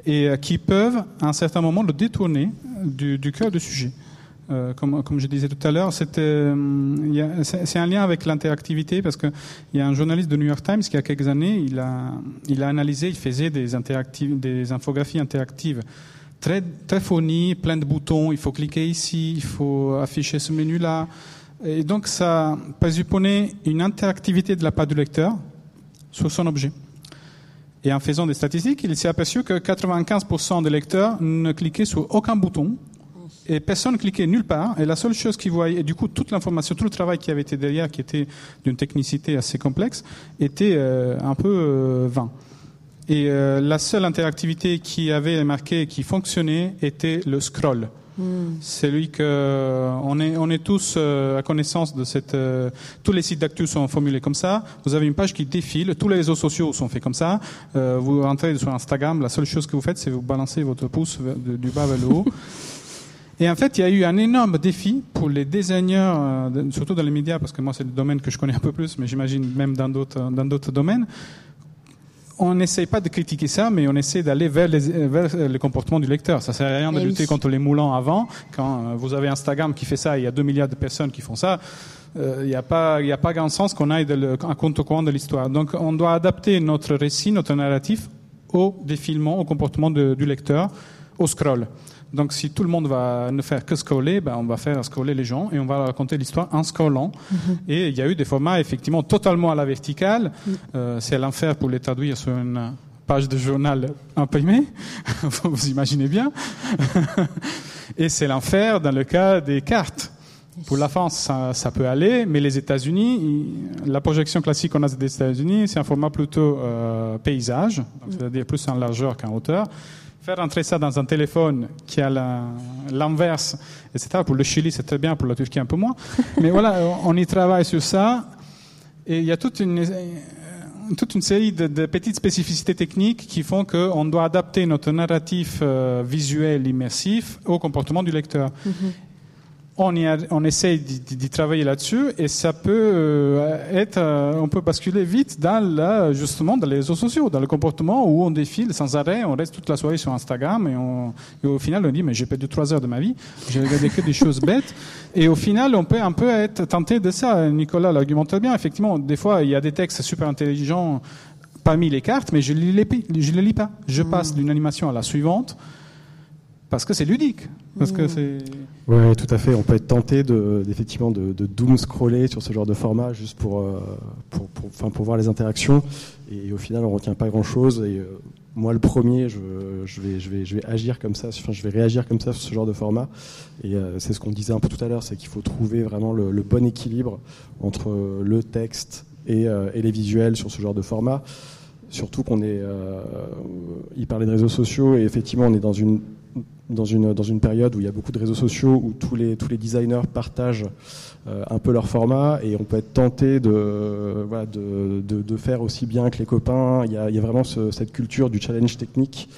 et euh, qui peuvent, à un certain moment, le détourner du, du cœur du sujet. Euh, comme, je disais tout à l'heure, c'est un lien avec l'interactivité parce qu'il y a un journaliste de New York Times qui, il y a quelques années, il a, analysé, il faisait des, infographies interactives très, très fourni, plein de boutons. Il faut cliquer ici, il faut afficher ce menu-là. Et donc, ça présupposait une interactivité de la part du lecteur sur son objet. Et en faisant des statistiques, il s'est aperçu que 95% des lecteurs ne cliquaient sur aucun bouton et personne ne cliquait nulle part. Et la seule chose qu'ils voyaient, et du coup, toute l'information, tout le travail qui avait été derrière, qui était d'une technicité assez complexe, était euh, un peu euh, vain. Et euh, la seule interactivité qui avait marqué, qui fonctionnait, était le scroll. Hmm. C'est lui que on est, on est tous à connaissance de cette. tous les sites d'actu sont formulés comme ça. Vous avez une page qui défile. Tous les réseaux sociaux sont faits comme ça. vous rentrez sur Instagram. La seule chose que vous faites, c'est vous balancer votre pouce du bas vers le haut. Et en fait, il y a eu un énorme défi pour les designers, surtout dans les médias, parce que moi c'est le domaine que je connais un peu plus, mais j'imagine même dans d'autres dans d'autres domaines on n'essaye pas de critiquer ça, mais on essaie d'aller vers, le comportement du lecteur. Ça sert à rien de lutter contre les moulins avant. Quand euh, vous avez Instagram qui fait ça, il y a 2 milliards de personnes qui font ça. Euh, il n'y a pas, il a pas grand sens qu'on aille de un compte-courant de l'histoire. Donc, on doit adapter notre récit, notre narratif au défilement, au comportement du lecteur, au scroll. Donc, si tout le monde va ne faire que scroller, ben, on va faire scroller les gens et on va raconter l'histoire en scrollant. Mhm. Et il y a eu des formats effectivement totalement à la verticale. Mhm. Euh, c'est l'enfer pour les traduire sur une page de journal imprimée. vous imaginez bien. et c'est l'enfer dans le cas des cartes. Pour la France, ça, peut aller, mais les États-Unis, la projection classique qu'on a des États-Unis, c'est un format plutôt euh, paysage, c'est-à-dire plus en largeur qu'en hauteur faire entrer ça dans un téléphone qui a l'inverse, etc. Pour le Chili, c'est très bien, pour la Turquie, un peu moins. Mais voilà, on y travaille sur ça. Et il y a toute une, toute une série de, petites spécificités techniques qui font qu'on doit adapter notre narratif euh, visuel immersif au comportement du lecteur. Mm-hmm on, y on essaye d'y travailler là-dessus et ça peut euh, être, euh, on peut basculer vite dans la, justement dans les réseaux sociaux, dans le comportement où on défile sans arrêt, on reste toute la soirée sur Instagram et, on, au final on dit mais j'ai perdu trois heures de ma vie, j'ai regardé que des choses bêtes et au final on peut un peu être tenté de ça. Nicolas l'argumente bien, effectivement, des fois il y a des textes super intelligents parmi les cartes, mais je ne les, les lis pas. Je mmh. passe d'une animation à la suivante parce que c'est ludique. Parce que mmh. c'est. Ouais, tout à fait. On peut être tenté de, effectivement de, de, doom scroller sur ce genre de format juste pour, euh, pour, pour, pour voir les interactions. Et, au final, on retient pas grand chose. Et euh, moi, le premier, je, je, vais, je, vais, je vais agir comme ça. Enfin, je vais réagir comme ça sur ce genre de format. Et euh, c'est ce qu'on disait un peu tout à l'heure, c'est qu'il faut trouver vraiment le, bon équilibre entre le texte et, et, les visuels sur ce genre de format. Surtout qu'on est, il parlait de réseaux sociaux et effectivement, on est dans une dans une, dans une période où il y a beaucoup de réseaux sociaux, où tous les, tous les designers partagent euh, un peu leur format, et on peut être tenté de, voilà, de, de, de, faire aussi bien que les copains. Il y a, il y a vraiment ce, cette culture du challenge technique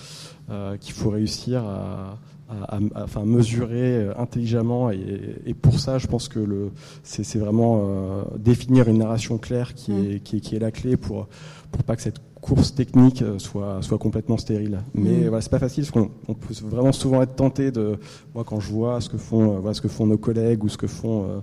euh, qu'il faut réussir à, à, à, enfin, mesurer intelligemment, et, et, pour ça, je pense que le, c'est, vraiment euh, définir une narration claire qui, mm. est, qui, est, qui est la clé pour, pour pas que cette course technique euh, soit, soit complètement stérile. Mais mm. voilà, c'est pas facile parce qu'on peut vraiment souvent être tenté de, moi quand je vois ce que font, euh, voilà, ce que font nos collègues ou ce que font euh,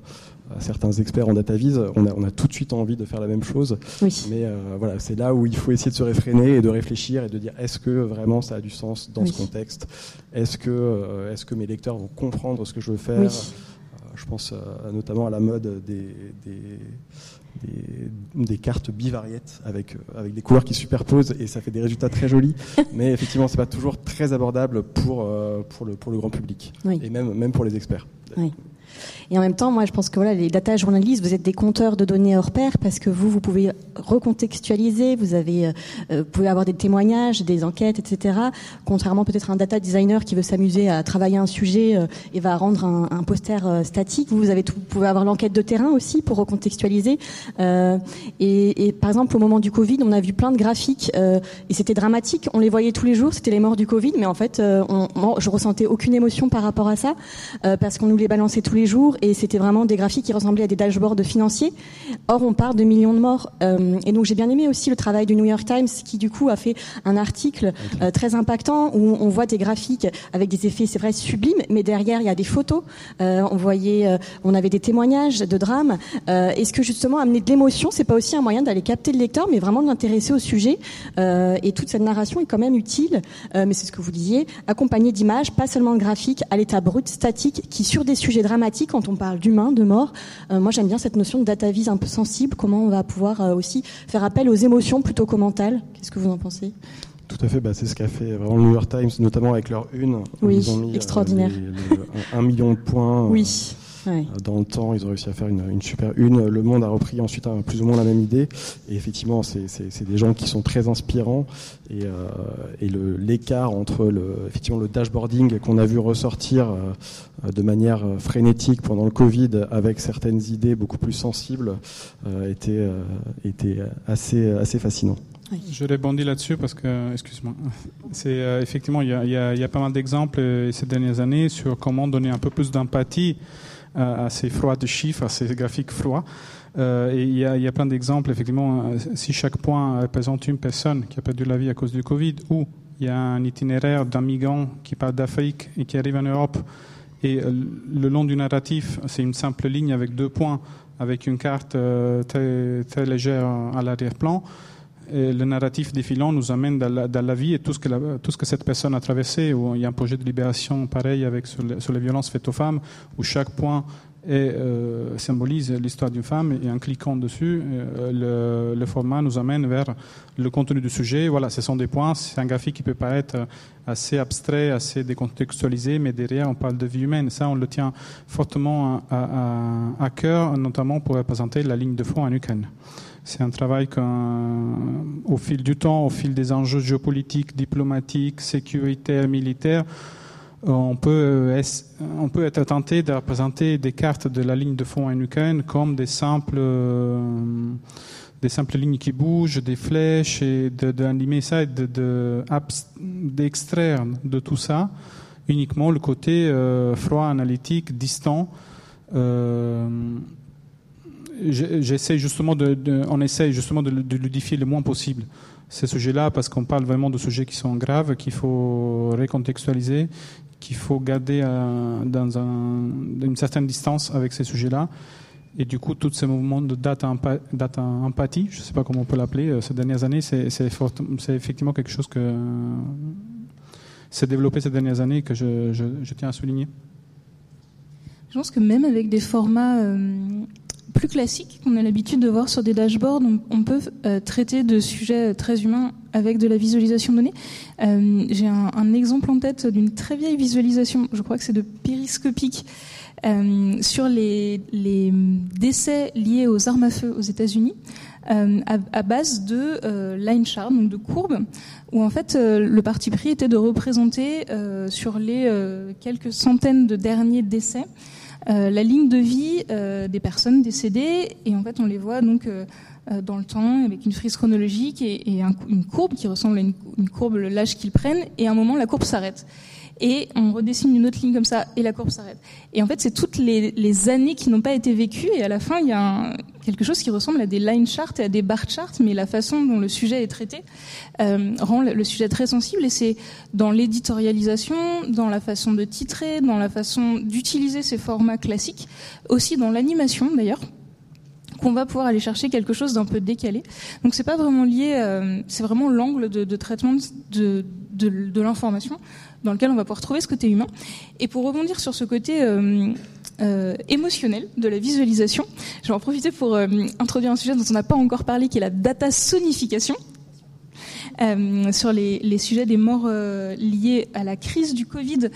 certains experts en data vise, on a, on a tout de suite envie de faire la même chose. Oui. Mais voilà, c'est là où il faut essayer de se réfréner et de réfléchir et de dire est-ce que vraiment ça a du sens dans ce contexte? Est-ce que, est-ce que mes lecteurs vont comprendre ce que je veux faire? Oui. Je pense notamment à la mode des, des des, des, cartes bivariètes avec, euh, avec des couleurs qui superposent et ça fait des résultats très jolis. mais effectivement, c'est pas toujours très abordable pour, euh, pour, le, pour le grand public oui. et même, même pour les experts. Oui. Et en même temps, moi, je pense que voilà, les data journalistes, vous êtes des compteurs de données hors pair parce que vous, vous pouvez recontextualiser, vous avez, euh, euh, pouvez avoir des témoignages, des enquêtes, etc. Contrairement peut-être à un data designer qui veut s'amuser à travailler un sujet euh, et va rendre un, poster statique. Vous, vous avez pouvez avoir l'enquête de terrain aussi pour recontextualiser. Et, par exemple, au moment du Covid, on a vu plein de graphiques et c'était dramatique. On les voyait tous les jours. C'était les morts du Covid, mais en fait, on, je ressentais aucune émotion par rapport à ça parce qu'on nous les balançait tous les jours et c'était vraiment des graphiques qui ressemblaient à des dashboards financiers. Or, on parle de millions de morts. Euh, et donc, j'ai bien aimé aussi le travail du New York Times qui, du coup, a fait un article euh, très impactant où on voit des graphiques avec des effets, c'est vrai, sublimes, mais derrière, il y a des photos. Euh, on voyait, on avait des témoignages de drames. Est-ce que justement amener de l'émotion, c'est pas aussi un moyen d'aller capter le lecteur, mais vraiment de l'intéresser au sujet? Et toute cette narration est quand même utile, mais c'est ce que vous disiez, accompagné d'images, pas seulement de graphiques, à l'état brut, statique, qui sur des sujets dramatiques, quand on parle d'humain, de mort, moi j'aime bien cette notion de data vise un peu sensible. Comment on va pouvoir aussi faire appel aux émotions plutôt qu'au mental. Qu'est-ce que vous en pensez? Tout à fait, bah, c'est ce qu'a fait vraiment le New York Times, notamment avec leur une. Oui, ils ont mis, extraordinaire. un, million de points. Oui. Euh, dans le temps, ils ont réussi à faire une, super une. Le Monde a repris ensuite plus ou moins la même idée. Et effectivement, c'est des gens qui sont très inspirants. Et, euh, et l'écart entre le, effectivement le dashboarding qu'on a vu ressortir euh, de manière frénétique pendant le Covid, avec certaines idées beaucoup plus sensibles, était, était assez, assez fascinant. Je rebondis là-dessus parce que, excuse-moi, c'est effectivement il y, a, il y a, pas mal d'exemples ces dernières années sur comment donner un peu plus d'empathie à ces froids de chiffres, à ces graphiques froids. Euh, et il y, a, plein d'exemples, effectivement, euh, si chaque point représente une personne qui a perdu la vie à cause du Covid, ou il y a un itinéraire d'un migrant qui part d'Afrique et qui arrive en Europe, et euh, le long du narratif, c'est une simple ligne avec deux points, avec une carte très légère à l'arrière-plan, le narratif défilant nous amène dans la, vie et tout ce, que cette personne a traversé. Il y a un projet de libération pareil avec sur, les violences faites aux femmes, où chaque point euh, symbolise l'histoire d'une femme et en cliquant dessus, euh, le, format nous amène vers le contenu du sujet. Voilà, ce sont des points. C'est un graphique qui peut paraître assez abstrait, assez décontextualisé, mais derrière on parle de vie humaine. Ça, on le tient fortement à, cœur, notamment pour représenter la ligne de fond en Ukraine. C'est un travail qu'au fil du temps, au fil des enjeux géopolitiques, diplomatiques, sécuritaires, militaires, on peut, être tenté de représenter des cartes de la ligne de fond en Ukraine comme des simples, simples lignes qui bougent, des flèches, et d'animer ça et d'extraire de, de, tout ça uniquement le côté euh, froid, analytique, distant. Euh, j'essaie justement de, on essaie justement de, de ludifier le moins possible ces sujets-là parce qu'on parle vraiment de sujets qui sont graves, qu'il faut recontextualiser, qu'il faut garder euh, dans un, une certaine distance avec ces sujets-là. Et du coup, tous ces mouvements de data, data empathie, je ne sais pas comment on peut l'appeler, euh, ces dernières années, c'est effectivement quelque chose que s'est développé ces dernières années et que je, tiens à souligner. Je pense que même avec des formats euh, plus classique qu'on a l'habitude de voir sur des dashboards. On, peut euh, traiter de sujets très humains avec de la visualisation de données. Euh, j'ai un, exemple en tête d'une très vieille visualisation, je crois que c'est de périscopique, euh, sur les, décès liés aux armes à feu aux États-Unis. À, base de line chart, donc de courbes, où en fait le parti pris était de représenter sur les quelques centaines de derniers décès euh, la ligne de vie euh, des personnes décédées et en fait on les voit donc euh, dans le temps avec une frise chronologique et, une courbe qui ressemble à une, une courbe l'âge qu'ils prennent et à un moment la courbe s'arrête et on redessine une autre ligne comme ça et la courbe s'arrête. Et en fait, c'est toutes les, les, années qui n'ont pas été vécues et à la fin, il y a un, quelque chose qui ressemble à des line charts et à des bar charts, mais la façon dont le sujet est traité euh, rend le sujet très sensible et c'est dans l'éditorialisation, dans la façon de titrer, dans la façon d'utiliser ces formats classiques, aussi dans l'animation d'ailleurs qu'on va pouvoir aller chercher quelque chose d'un peu décalé. Donc c'est pas vraiment lié, euh, c'est vraiment l'angle de, de, traitement de, de, de l'information dans lequel on va pouvoir trouver ce côté humain. Et pour rebondir sur ce côté euh, euh, émotionnel de la visualisation, je vais en profiter pour euh, introduire un sujet dont on n'a pas encore parlé, qui est la data sonification. sur les, sujets des morts liés à la crise du Covid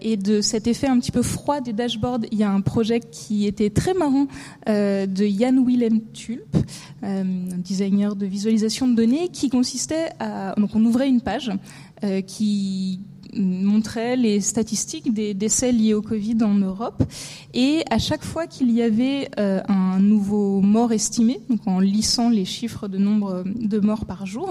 et de cet effet un petit peu froid des dashboards. Il y a un projet qui était très marrant de Jan Willem Tulp, un designer de visualisation de données, qui consistait à donc on ouvrait une page qui montrait les statistiques des décès liés au Covid en Europe. Et à chaque fois qu'il y avait euh, un nouveau mort estimé, donc en lissant les chiffres de nombre de morts par jour,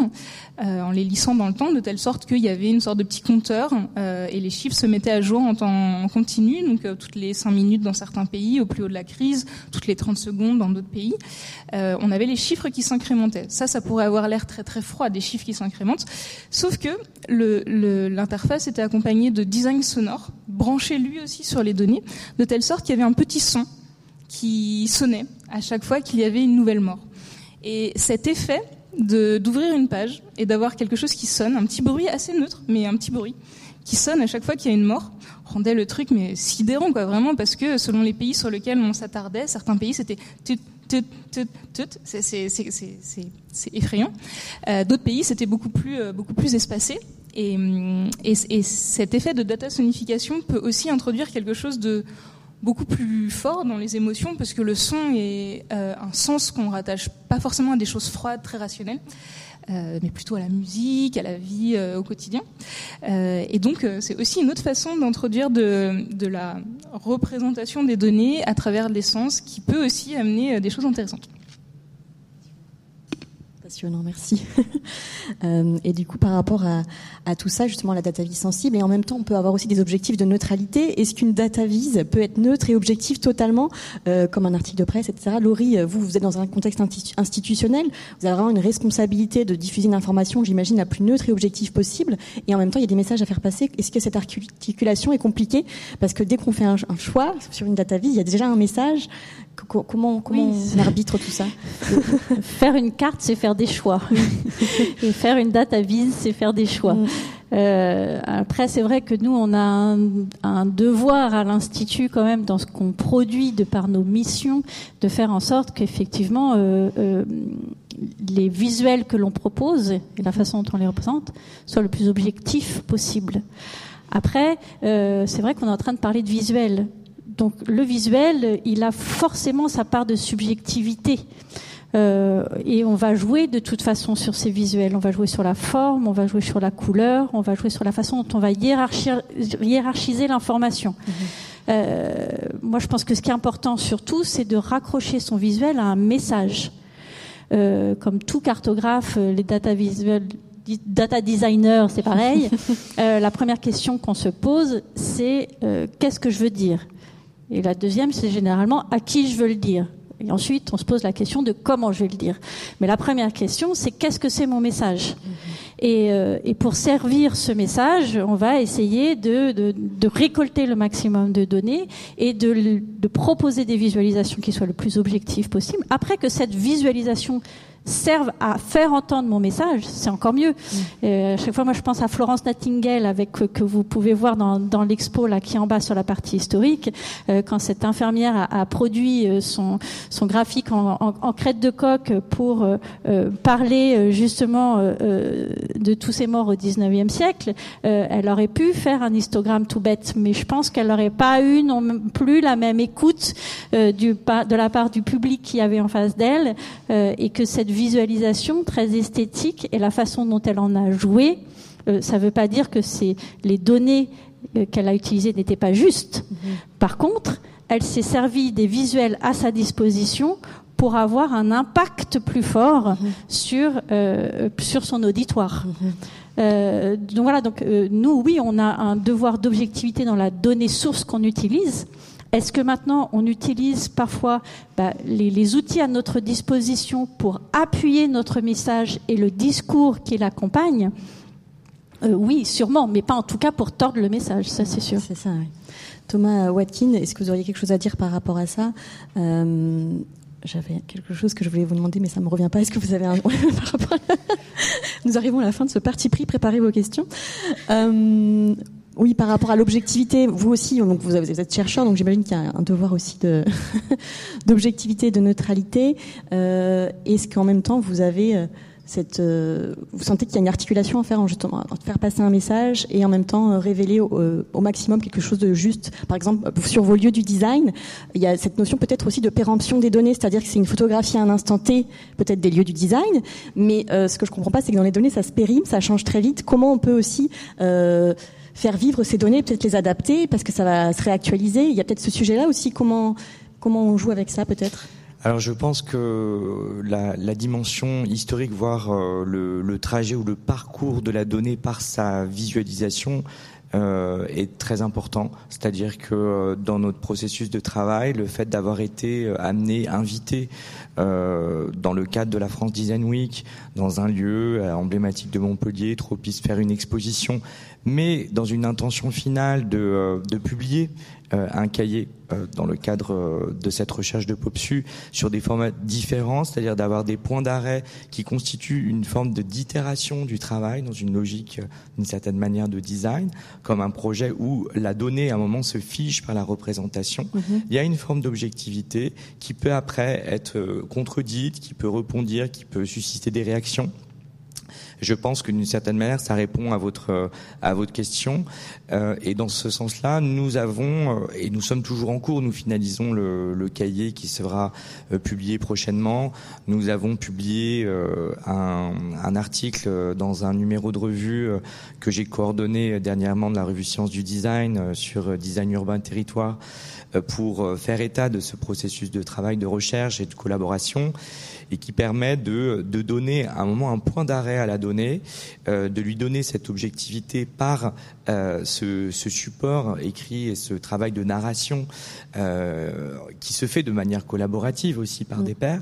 euh, en les lissant dans le temps, de telle sorte qu'il y avait une sorte de petit compteur euh, et les chiffres se mettaient à jour en temps continu, donc toutes les 5 minutes dans certains pays, au plus haut de la crise, toutes les 30 secondes dans d'autres pays. on avait les chiffres qui s'incrémentaient. Ça, ça pourrait avoir l'air très très froid, des chiffres qui s'incrémentent. Sauf que l'interface était accompagné de design sonore, branché lui aussi sur les données, de telle sorte qu'il y avait un petit son qui sonnait à chaque fois qu'il y avait une nouvelle mort. Et cet effet d'ouvrir une page et d'avoir quelque chose qui sonne, un petit bruit assez neutre, mais un petit bruit, qui sonne à chaque fois qu'il y a une mort, rendait le truc mais sidérant quoi vraiment parce que selon les pays sur lesquels on s'attardait, certains pays c'était c'est effrayant. Euh, d'autres pays c'était beaucoup plus euh, beaucoup plus espacé et, et, cet effet de data sonification peut aussi introduire quelque chose de beaucoup plus fort dans les émotions parce que le son est euh, un sens qu'on rattache pas forcément à des choses froides, très rationnelles. Euh, mais plutôt à la musique, à la vie euh, au quotidien. et donc, c'est aussi une autre façon d'introduire de, de, la représentation des données à travers les sens qui peut aussi amener des choses intéressantes merci. Euh, et du coup, par rapport à, tout ça, justement, la data vise sensible, et en même temps, on peut avoir aussi des objectifs de neutralité. Est-ce qu'une data vise peut être neutre et objective totalement, euh, comme un article de presse, etc. Laurie, euh, vous, vous êtes dans un contexte institutionnel, vous avez vraiment une responsabilité de diffuser une information, j'imagine, la plus neutre et objective possible, et en même temps, il y a des messages à faire passer. Est-ce que cette articulation est compliquée? Parce que dès qu'on fait un, choix sur une data vise, il y a déjà un message. Comment, comment on arbitre tout ça? Faire une carte, c'est faire des choix. et faire une date à vise, c'est faire des choix. Mm. Euh, après, c'est vrai que nous, on a un, devoir à l'Institut quand même dans ce qu'on produit de par nos missions, de faire en sorte qu'effectivement euh, euh, les visuels que l'on propose et la façon dont on les représente soient le plus objectifs possible. Après, c'est vrai qu'on est en train de parler de visuel. Donc le visuel, il a forcément sa part de subjectivité. Euh, et on va jouer de toute façon sur ces visuels. On va jouer sur la forme, on va jouer sur la couleur, on va jouer sur la façon dont on va hiérarchiser l'information. Mhm. Euh, moi, je pense que ce qui est important surtout, c'est de raccrocher son visuel à un message. Euh, comme tout cartographe, les data visuels data designers, c'est pareil. la première question qu'on se pose, c'est qu'est-ce que je veux dire? Et la deuxième, c'est généralement à qui je veux le dire? Et ensuite, on se pose la question de comment je vais le dire. Mais la première question, c'est qu'est-ce que c'est mon message? Et, euh, et, pour servir ce message, on va essayer de, de, de récolter le maximum de données et de, de proposer des visualisations qui soient le plus objectives possible. Après que cette visualisation servent à faire entendre mon message, c'est encore mieux. Mm. Euh, à chaque fois, moi, je pense à Florence Nightingale, avec euh, que vous pouvez voir dans, dans l'expo là qui est en bas sur la partie historique, euh, quand cette infirmière a, a produit euh, son, son graphique en, en, en, crête de coq pour euh, parler justement de tous ces morts au 19e siècle, elle aurait pu faire un histogramme tout bête, mais je pense qu'elle n'aurait pas eu non plus la même écoute du, de la part du public qui avait en face d'elle, et que cette visualisation très esthétique et la façon dont elle en a joué, euh, ça ne veut pas dire que les données euh, qu'elle a utilisées n'étaient pas justes. Mhm. Par contre, elle s'est servie des visuels à sa disposition pour avoir un impact plus fort mhm. sur euh, sur son auditoire. Mhm. donc voilà, donc nous oui, on a un devoir d'objectivité dans la donnée source qu'on utilise. Est-ce que maintenant on utilise parfois bah, les, outils à notre disposition pour appuyer notre message et le discours qui l'accompagne? Euh, Oui, sûrement, mais pas en tout cas pour tordre le message, ça c'est sûr. C'est ça. Oui. Thomas Watkin, est-ce que vous auriez quelque chose à dire par rapport à ça? Euh, J'avais quelque chose que je voulais vous demander, mais ça me revient pas. Est-ce que vous avez un Nous arrivons à la fin de ce parti pris. Préparez vos questions. Euh, oui, par rapport à l'objectivité, vous aussi, donc vous, êtes chercheur, donc j'imagine qu'il y a un devoir aussi d'objectivité, de neutralité. Euh, Est-ce qu'en même temps, vous avez euh, cette, euh, vous sentez qu'il y a une articulation à faire en justement faire passer un message et en même temps euh, révéler au, maximum quelque chose de juste? Par exemple, sur vos lieux du design, il y a cette notion peut-être aussi de péremption des données, c'est-à-dire que c'est une photographie à un instant T, peut-être des lieux du design, mais ce que je comprends pas, c'est que dans les données, ça se périme, ça change très vite. Comment on peut aussi faire vivre ces données, peut-être les adapter parce que ça va se réactualiser. Il y a peut-être ce sujet-là aussi. Comment comment on joue avec ça, peut-être? Alors je pense que la, dimension historique, voire euh, le, trajet ou le parcours de la donnée par sa visualisation euh, est très important. C'est-à-dire que euh, dans notre processus de travail, le fait d'avoir été amené, invité dans le cadre de la France Design Week, dans un lieu emblématique de Montpellier, Tropice, faire une exposition, mais dans une intention finale de, de publier euh, un cahier euh, dans le cadre euh, de cette recherche de POPSU sur des formats différents, c'est-à-dire d'avoir des points d'arrêt qui constituent une forme de d'itération du travail dans une logique d'une certaine manière de design, comme un projet où la donnée à un moment se fiche par la représentation. Mhm. Il y a une forme d'objectivité qui peut après être contredite, qui peut répondre, qui peut susciter des réactions. Je pense que d'une certaine manière, ça répond à votre euh, à votre question. Euh, et dans ce sens-là, nous avons euh, et nous sommes toujours en cours. Nous finalisons le, le cahier qui sera publié prochainement. Nous avons publié un, un, article dans un numéro de revue que j'ai coordonné dernièrement de la revue Sciences du Design sur design urbain territoire pour faire état de ce processus de travail, de recherche et de collaboration et qui permet de, donner à un moment un point d'arrêt à la donnée, euh, de lui donner cette objectivité par euh, ce, ce, support écrit et ce travail de narration euh, qui se fait de manière collaborative aussi par mm. des pairs.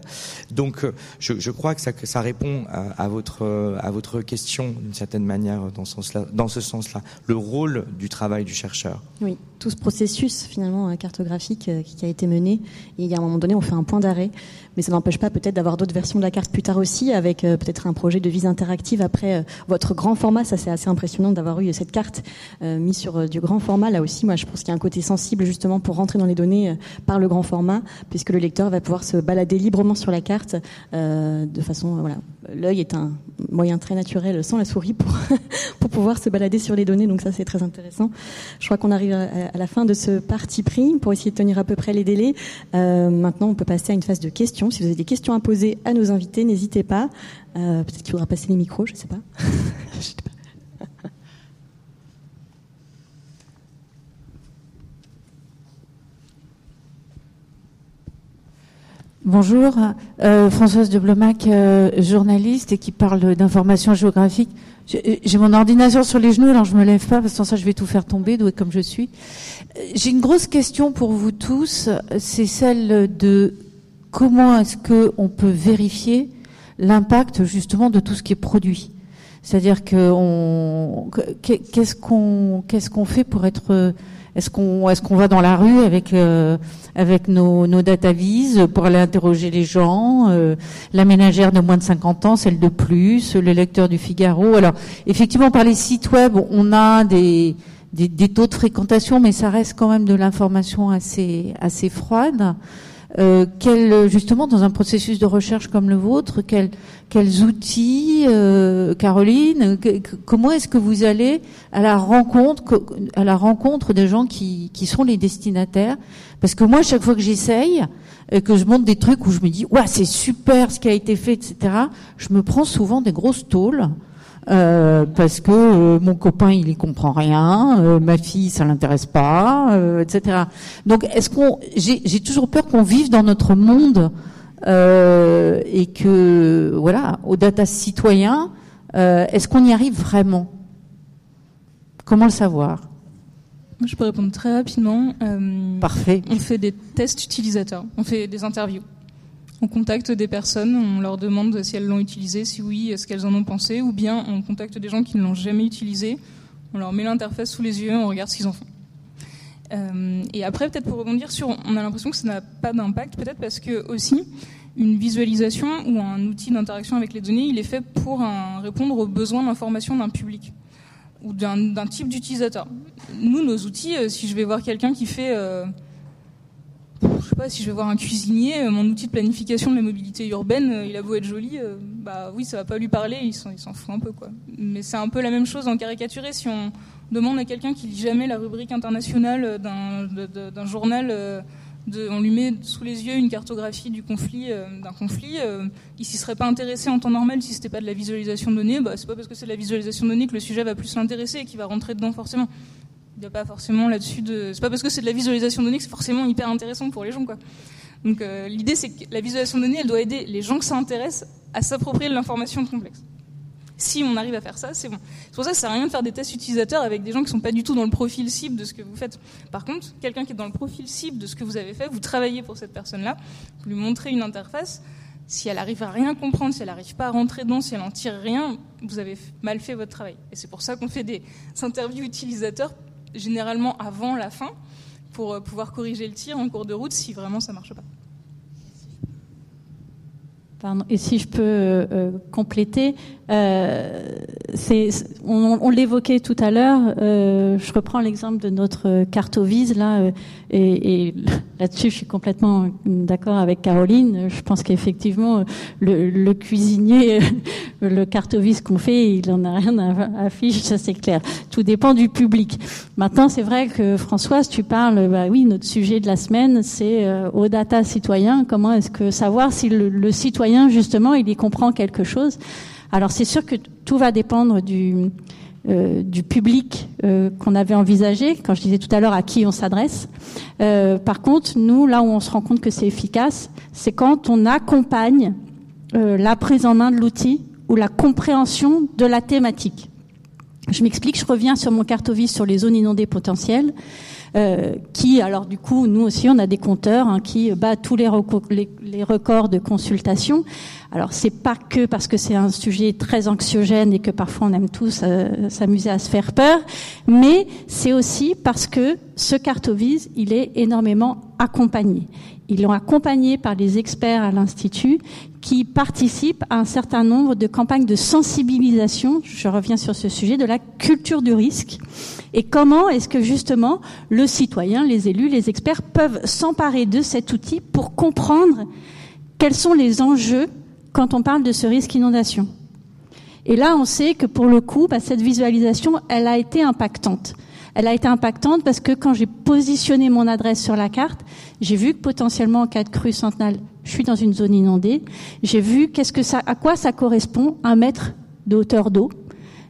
Donc, euh, je, je, crois que ça, que ça répond à, à, votre à votre question d'une certaine manière dans ce sens-là. Dans ce sens-là, le rôle du travail du chercheur. Oui, tout ce processus finalement cartographique qui a été mené. Et à un moment donné, on fait un point d'arrêt mais ça n'empêche pas peut-être d'avoir d'autres versions de la carte plus tard aussi, avec peut-être un projet de vise interactive après votre grand format. Ça, c'est assez impressionnant d'avoir eu cette carte euh, mise sur du grand format. Là aussi, moi, je pense qu'il y a un côté sensible justement pour rentrer dans les données par le grand format, puisque le lecteur va pouvoir se balader librement sur la carte de façon, voilà, l'œil est un moyen très naturel sans la souris pour, pour pouvoir se balader sur les données. Donc ça, c'est très intéressant. Je crois qu'on arrive à, la fin de ce parti pris pour essayer de tenir à peu près les délais. Euh, maintenant, on peut passer à une phase de questions. Si vous avez des questions à poser à nos invités, n'hésitez pas. Euh, Peut-être qu'il faudra passer les micros, je ne sais pas. Bonjour, euh, Françoise de Blomac, euh, journaliste et qui parle d'information géographique. J'ai mon ordinateur sur les genoux, alors je me lève pas parce que sans ça je vais tout faire tomber, doué comme je suis. J'ai une grosse question pour vous tous, c'est celle de comment est-ce que on peut vérifier l'impact justement de tout ce qui est produit? C'est-à-dire que qu'est-ce qu'on qu'est-ce qu'on fait pour être est-ce qu'on est-ce qu'on va dans la rue avec euh, avec nos, nos datavises pour aller interroger les gens, euh, la ménagère de moins de 50 ans, celle de plus, le lecteur du Figaro? Alors effectivement par les sites web, on a des, des, des taux de fréquentation, mais ça reste quand même de l'information assez assez froide. Euh, quel, justement, dans un processus de recherche comme le vôtre, quels, quels outils, euh, Caroline, comment est-ce que vous allez à la rencontre, à la rencontre des gens qui, qui sont les destinataires? Parce que moi, chaque fois que j'essaye, euh, que je monte des trucs où je me dis, ouais, c'est super ce qui a été fait, etc., je me prends souvent des grosses tôles euh, parce que euh, mon copain il y comprend rien, euh, ma fille ça l'intéresse pas, etc. Donc est-ce qu'on, j'ai toujours peur qu'on vive dans notre monde et que voilà, au data citoyen, est-ce qu'on y arrive vraiment? Comment le savoir? Je peux répondre très rapidement. Parfait. On fait des tests utilisateurs, on fait des interviews. On contacte des personnes, on leur demande si elles l'ont utilisé, si oui, ce qu'elles en ont pensé, ou bien on contacte des gens qui ne l'ont jamais utilisé, on leur met l'interface sous les yeux, on regarde ce qu'ils en font. Euh, et après, peut-être pour rebondir sur, on a l'impression que ça n'a pas d'impact, peut-être parce que aussi, une visualisation ou un outil d'interaction avec les données, il est fait pour répondre aux besoins d'information d'un public ou d'un type d'utilisateur. Nous, nos outils, euh, si je vais voir quelqu'un qui fait... Euh, je sais pas si je vais voir un cuisinier, mon outil de planification de la mobilité urbaine, il a beau être joli, bah oui, ça va pas lui parler, il s'en, fout un peu quoi. Mais c'est un peu la même chose en caricaturé. Si on demande à quelqu'un qui lit jamais la rubrique internationale d'un, journal on lui met sous les yeux une cartographie du conflit, euh, d'un conflit, euh, il s'y serait pas intéressé en temps normal si c'était pas de la visualisation de données. Bah, c'est pas parce que c'est de la visualisation de données que le sujet va plus l'intéresser et qu'il va rentrer dedans forcément. Il n'y a pas forcément là-dessus de. C'est pas parce que c'est de la visualisation de données que c'est forcément hyper intéressant pour les gens, quoi. Donc euh, l'idée c'est que la visualisation de données, elle doit aider les gens que ça intéresse à s'approprier l'information complexe. Si on arrive à faire ça, c'est bon. C'est pour ça que ça sert à rien de faire des tests utilisateurs avec des gens qui sont pas du tout dans le profil cible de ce que vous faites. Par contre, quelqu'un qui est dans le profil cible de ce que vous avez fait, vous travaillez pour cette personne-là, vous lui montrez une interface. Si elle arrive à rien comprendre, si elle n'arrive pas à rentrer dedans, si elle en tire rien, vous avez mal fait votre travail. Et c'est pour ça qu'on fait des interviews utilisateurs généralement avant la fin pour euh, pouvoir corriger le tir en cours de route si vraiment ça marche pas. Et si je peux euh, euh, compléter, euh, on, l'évoquait tout à l'heure. Je reprends l'exemple de notre cartovise là, et, et là-dessus, je suis complètement d'accord avec Caroline. Je pense qu'effectivement, le, le, cuisinier, le cartovise qu'on fait, il en a rien à afficher, ça c'est clair. Tout dépend du public. Maintenant, c'est vrai que Françoise, tu parles. Bah oui, notre sujet de la semaine, c'est au data citoyen. Comment est-ce que savoir si le, le citoyen justement, il y comprend quelque chose? Alors c'est sûr que tout va dépendre du, euh, du public euh, qu'on avait envisagé, quand je disais tout à l'heure à qui on s'adresse. Euh, par contre, nous, là où on se rend compte que c'est efficace, c'est quand on accompagne la prise en main de l'outil ou la compréhension de la thématique. Je m'explique, je reviens sur mon cartovis sur les zones inondées potentielles. Euh, qui, alors du coup, nous aussi, on a des compteurs hein, qui battent tous les, records de consultation. Alors c'est pas que parce que c'est un sujet très anxiogène et que parfois on aime tous euh, s'amuser à se faire peur, mais c'est aussi parce que ce cartovise, il est énormément accompagné. Ils l'ont accompagné par les experts à l'Institut qui participent à un certain nombre de campagnes de sensibilisation, je reviens sur ce sujet, de la culture du risque. Et comment est-ce que justement le citoyen, les élus, les experts peuvent s'emparer de cet outil pour comprendre quels sont les enjeux quand on parle de ce risque inondation? Et là, on sait que pour le coup, bah, cette visualisation, elle a été impactante. Elle a été impactante parce que quand j'ai positionné mon adresse sur la carte, j'ai vu que potentiellement en cas de crue centenale, je suis dans une zone inondée. J'ai vu qu'est-ce que ça, à quoi ça correspond un mètre de hauteur d'eau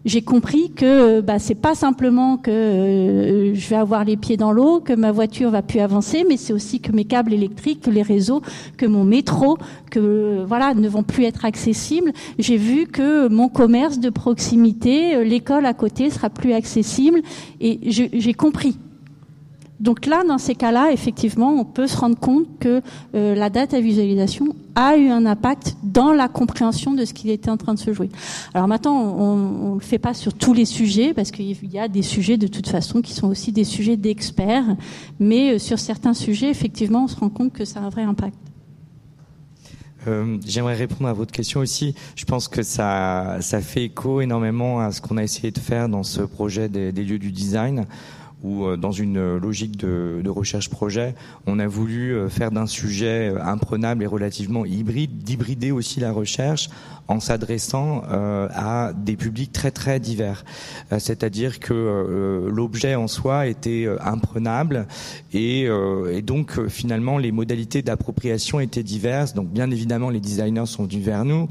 j'ai compris que bah, c'est pas simplement que euh, je vais avoir les pieds dans l'eau, que ma voiture va plus avancer, mais c'est aussi que mes câbles électriques, que les réseaux, que mon métro, ne vont plus être accessibles. J'ai vu que mon commerce de proximité, euh, l'école à côté sera plus accessible, et j'ai compris donc là, dans ces cas-là, effectivement, on peut se rendre compte que euh, la data visualisation a eu un impact dans la compréhension de ce qui était en train de se jouer. Alors maintenant, on ne le fait pas sur tous les sujets, parce qu'il y a des sujets de toute façon qui sont aussi des sujets d'experts, mais euh, sur certains sujets, effectivement, on se rend compte que ça a un vrai impact. Euh, J'aimerais répondre à votre question aussi. Je pense que ça, ça fait écho énormément à ce qu'on a essayé de faire dans ce projet des lieux du design où euh, dans une logique de, de recherche projet, on a voulu euh, faire d'un sujet euh, imprenable et relativement hybride, d'hybrider aussi la recherche en s'adressant à des publics très très divers. C'est-à-dire que l'objet en soi était imprenable et, et donc finalement les modalités d'appropriation étaient diverses. Donc bien évidemment les designers sont venus vers nous,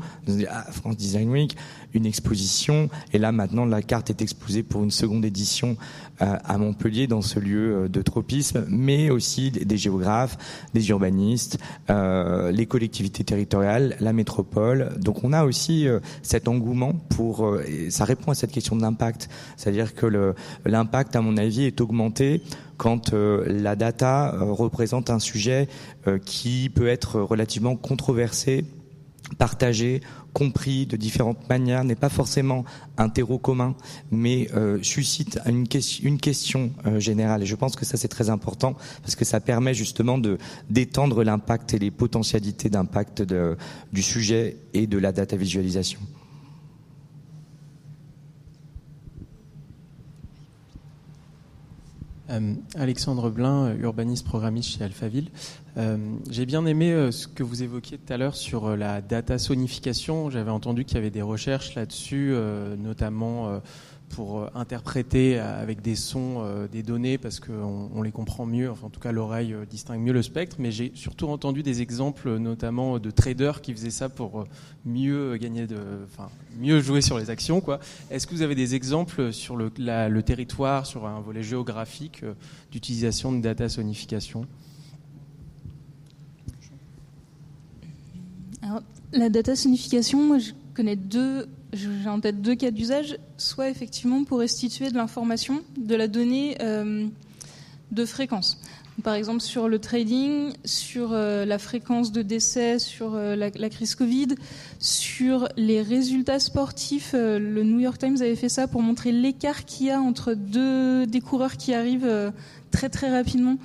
ah, France Design Week, une exposition. Et là, maintenant, la carte est exposée pour une seconde édition euh, à Montpellier, dans ce lieu euh, de tropisme, mais aussi des géographes, des urbanistes, euh, les collectivités territoriales, la métropole. Donc, on a aussi cet engouement pour. ça répond à cette question de l'impact, c'est-à-dire que l'impact, à mon avis, est augmenté quand la data représente un sujet qui peut être relativement controversé partagé, compris de différentes manières, n'est pas forcément un terreau commun, mais euh, suscite une, question euh, générale. Et je pense que ça c'est très important parce que ça permet justement de d'étendre l'impact et les potentialités d'impact du sujet et de la data visualisation. Euh, Alexandre Blin, urbaniste programmiste chez Alphaville. Euh, J'ai bien aimé euh, ce que vous évoquiez tout à l'heure sur euh, la data sonification. J'avais entendu qu'il y avait des recherches là-dessus, notamment pour euh, interpréter avec des sons euh, des données parce qu'on on les comprend mieux, enfin en tout cas l'oreille euh, distingue mieux le spectre, mais j'ai surtout entendu des exemples notamment de traders qui faisaient ça pour mieux gagner de, mieux jouer sur les actions. Est-ce que vous avez des exemples sur le, territoire, sur un volet géographique d'utilisation de data sonification? La data sonification, moi je connais deux j'ai en tête deux cas d'usage, soit effectivement pour restituer de l'information, de la donnée euh, de fréquence. Par exemple sur le trading, sur euh, la fréquence de décès, sur euh, la, crise Covid, sur les résultats sportifs. le New York Times avait fait ça pour montrer l'écart qu'il y a entre deux des coureurs qui arrivent très très rapidement.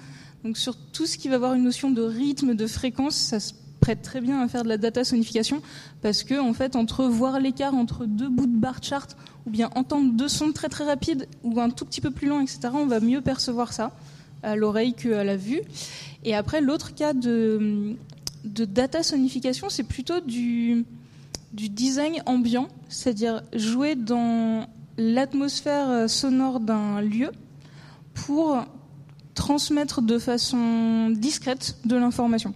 Donc sur tout ce qui va avoir une notion de rythme, de fréquence, ça se prête très bien à faire de la data sonification parce que en fait entre voir l'écart entre deux bouts de bar chart ou bien entendre deux sons très très rapides ou un tout petit peu plus lent etc on va mieux percevoir ça à l'oreille qu'à la vue et après l'autre cas de, de data sonification c'est plutôt du, du design ambiant c'est-à-dire jouer dans l'atmosphère sonore d'un lieu pour transmettre de façon discrète de l'information.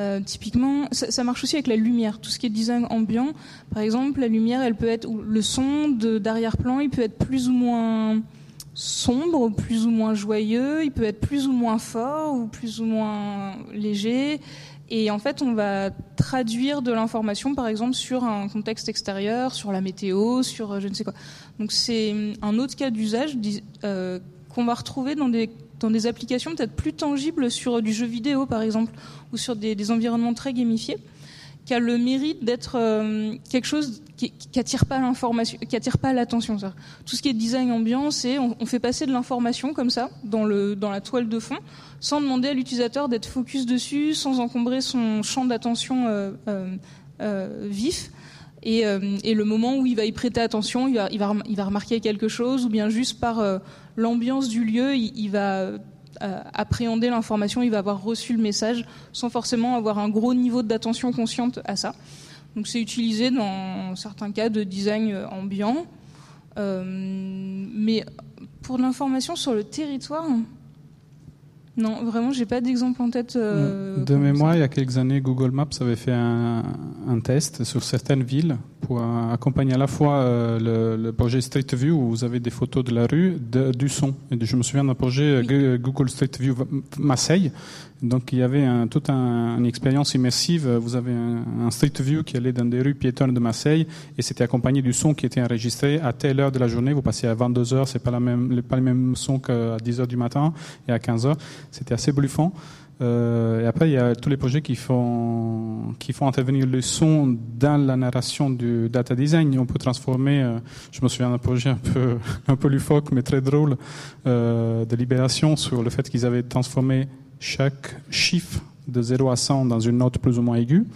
Euh, typiquement, ça, marche aussi avec la lumière, tout ce qui est design ambiant. Par exemple, la lumière, elle peut être, le son d'arrière-plan, il peut être plus ou moins sombre, plus ou moins joyeux, il peut être plus ou moins fort ou plus ou moins léger. Et en fait, on va traduire de l'information, par exemple, sur un contexte extérieur, sur la météo, sur euh, je ne sais quoi. Donc c'est un autre cas d'usage euh, qu'on va retrouver dans des dans des applications peut-être plus tangibles sur du jeu vidéo par exemple ou sur des, environnements très gamifiés qui a le mérite d'être euh, quelque chose qui, qui attire pas qui pas l'attention. Tout ce qui est design ambiant, c'est on, fait passer de l'information comme ça dans le dans la toile de fond, sans demander à l'utilisateur d'être focus dessus, sans encombrer son champ d'attention euh, euh, vif. Et, et, le moment où il va y prêter attention, il va, il va, il va remarquer quelque chose, ou bien juste par l'ambiance du lieu, il, va euh, appréhender l'information, il va avoir reçu le message sans forcément avoir un gros niveau d'attention consciente à ça. Donc c'est utilisé dans certains cas de design ambiant. Euh, mais pour l'information sur le territoire, non, vraiment, j'ai pas d'exemple en tête. de mémoire, il y a quelques années, Google Maps avait fait un, un test sur certaines villes pour accompagner à la fois euh, le, projet Street View où vous avez des photos de la rue, du son. Et je me souviens d'un projet euh, Google Street View Marseille. Donc il y avait un, toute une expérience immersive. Vous avez un, Street View qui allait dans des rues piétonnes de Marseille et c'était accompagné du son qui était enregistré à telle heure de la journée. Vous passez à 22 heures, c'est pas la même, pas le même son qu'à 10 heures du matin et à 15 heures. C'était assez bluffant. Euh, et après, il y a tous les projets qui font, qui font intervenir le son dans la narration du data design. On peut transformer, euh, je me souviens d'un projet un peu, un peu lufoque, mais très drôle, euh, de Libération sur le fait qu'ils avaient transformé chaque chiffre de 0 à 100 dans une note plus ou moins aiguë.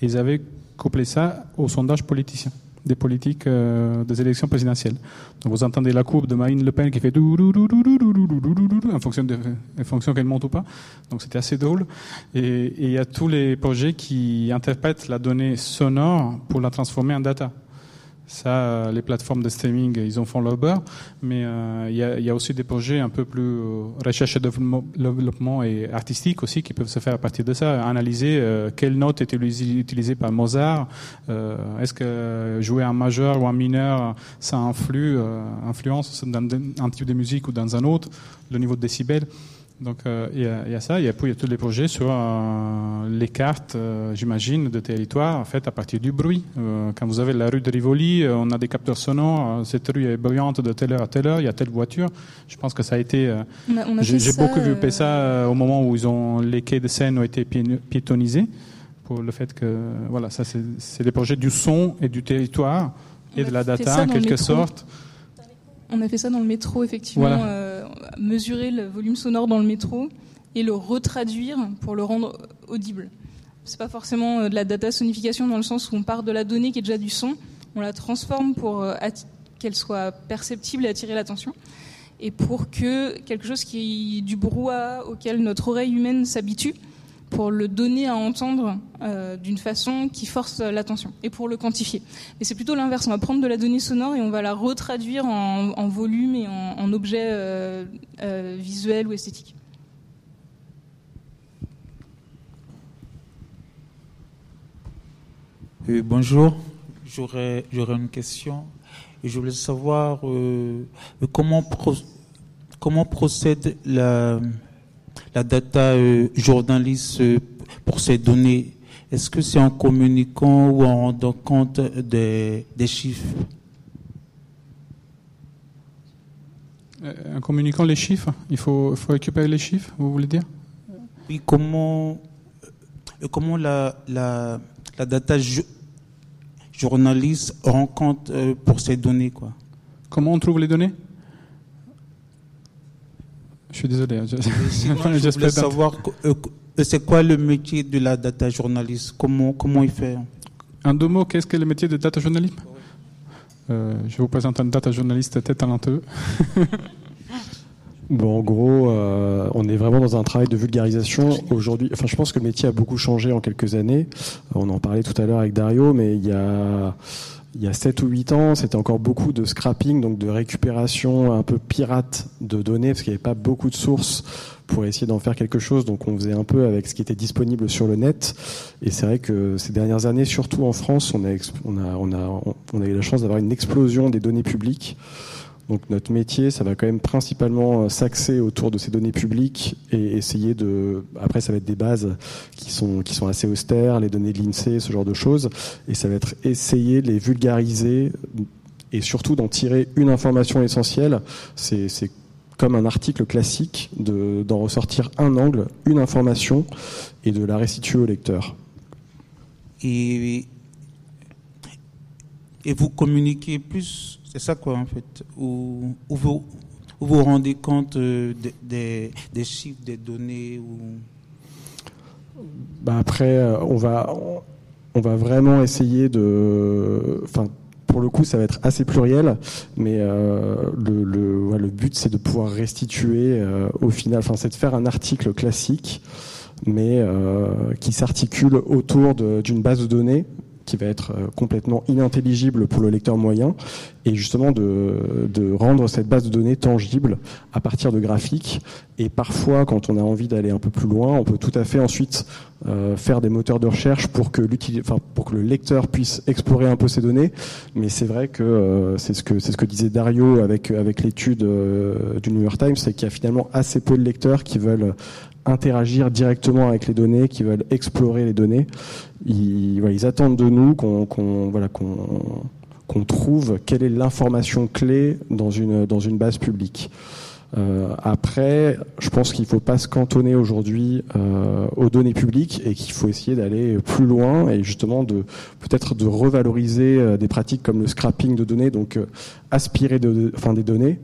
Ils avaient couplé ça au sondage politicien des politiques euh, des élections présidentielles. Donc vous entendez la courbe de Marine Le Pen qui fait en fonction de, en fonction qu'elle monte ou pas. Donc c'était assez drôle. Et il y a tous les projets qui interprètent la donnée sonore pour la transformer en data. Ça, euh, les plateformes de streaming, ils en font leur beurre, mais euh, il y, a, aussi des projets un peu plus euh, recherche et développement et artistique aussi qui peuvent se faire à partir de ça. Analyser quelle note est utilisée par Mozart, est-ce que jouer un majeur ou un mineur, ça influe, influence dans un type de musique ou dans un autre, le niveau de décibels. Donc euh, il y, a ça, et puis il y a tous les projets sur euh, les cartes, euh, j'imagine, de territoire faites à partir du bruit. quand vous avez la rue de Rivoli, on a des capteurs sonores, cette rue est bruyante de telle heure à telle heure, il y a telle voiture. Je pense que ça a été... J'ai beaucoup vu ça au moment où ils ont, les quais de Seine ont été piétonisés, pour le fait que, voilà, ça c'est des projets du son et du territoire et de la data en quelque sorte. On a fait ça dans le métro, effectivement, mesurer le volume sonore dans le métro et le retraduire pour le rendre audible. C'est pas forcément euh, de la data sonification dans le sens où on part de la donnée qui est déjà du son, on la transforme pour euh, qu'elle soit perceptible et attirer l'attention. et pour que quelque chose qui du brouhaha auquel notre oreille humaine s'habitue, pour le donner à entendre euh, d'une façon qui force l'attention et pour le quantifier. Mais c'est plutôt l'inverse. On va prendre de la donnée sonore et on va la retraduire en, volume et en, objet euh, euh, visuel ou esthétique. bonjour, j'aurais une question. Je voulais savoir comment, comment procède la, la data euh, journaliste euh, pour ces données Est-ce que c'est en communiquant ou en rendant compte des, chiffres? Euh, En communiquant les chiffres Il faut, faut récupérer les chiffres, vous voulez dire? Oui, comment, comment la, la, la data journaliste rend compte pour ces données quoi? Comment on trouve les données? Je suis désolé. Hein, je, je voulais savoir euh, c'est quoi le métier de la data journaliste? Comment, comment il fait? En deux mots, qu'est-ce que le métier de data journaliste? Euh, Je vous présente un data journaliste très talentueux. Bon, en gros, euh, on est vraiment dans un travail de vulgarisation aujourd'hui. Enfin, je pense que le métier a beaucoup changé en quelques années. On en parlait tout à l'heure avec Dario, mais il y a il y a 7 ou 8 ans, c'était encore beaucoup de scrapping, donc de récupération un peu pirate de données, parce qu'il n'y avait pas beaucoup de sources pour essayer d'en faire quelque chose. Donc on faisait un peu avec ce qui était disponible sur le net. Et c'est vrai que ces dernières années, surtout en France, on a, eu la chance d'avoir une explosion des données publiques. Donc notre métier, ça va quand même principalement euh, s'axer autour de ces données publiques et essayer de. Après, ça va être des bases qui sont qui sont assez austères, les données de l'Insee, ce genre de choses, et ça va être essayer de les vulgariser et surtout d'en tirer une information essentielle. C'est comme un article classique d'en ressortir un angle, une information et de la restituer au lecteur. Et, et vous communiquez plus c'est ça quoi en fait. Où, vous vous, rendez compte euh, des, chiffres, des données ou... Bah après, euh, on va, on va vraiment essayer de... Enfin, pour le coup, ça va être assez pluriel, mais euh, le, le, but, c'est de pouvoir restituer au final, enfin, c'est de faire un article classique, mais qui s'articule autour d'une base de données qui va être euh, complètement inintelligible pour le lecteur moyen, et justement de, rendre cette base de données tangible à partir de graphiques. Et parfois, quand on a envie d'aller un peu plus loin, on peut tout à fait ensuite euh, faire des moteurs de recherche pour que, enfin, pour que le lecteur puisse explorer un peu ces données. Mais c'est vrai que euh, c'est ce que c'est ce que disait Dario avec avec l'étude du New York Times, c'est qu'il y a finalement assez peu de lecteurs qui veulent interagir directement avec les données, qui veulent explorer les données. Ils, attendent de nous qu'on voilà, qu'on trouve quelle est l'information clé dans une base publique. Euh, après, je pense qu'il ne faut pas se cantonner aujourd'hui euh, aux données publiques et qu'il faut essayer d'aller plus loin et justement de peut-être de revaloriser euh, des pratiques comme le scrapping de données, donc aspirer de, enfin des données.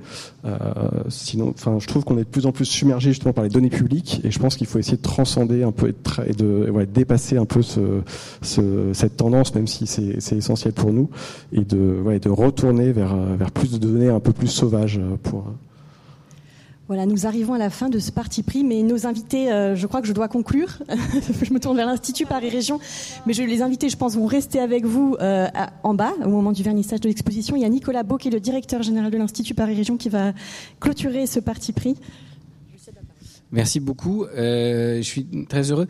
Sinon, enfin, je trouve qu'on est de plus en plus submergé justement par les données publiques et je pense qu'il faut essayer de transcender un peu et de, ouais, dépasser un peu ce, ce, cette tendance, même si c'est essentiel pour nous, et de, ouais, de retourner vers, vers plus de données un peu plus sauvages pour voilà, nous arrivons à la fin de ce parti pris, mais nos invités, euh, je crois que je dois conclure. je me tourne vers l'Institut Paris-Région, mais je, les invités, je pense, vont rester avec vous euh, en bas au moment du vernissage de l'exposition. Il y a Nicolas Beau, qui est le directeur général de l'Institut Paris-Région, qui va clôturer ce parti pris. Merci beaucoup. Euh, je suis très heureux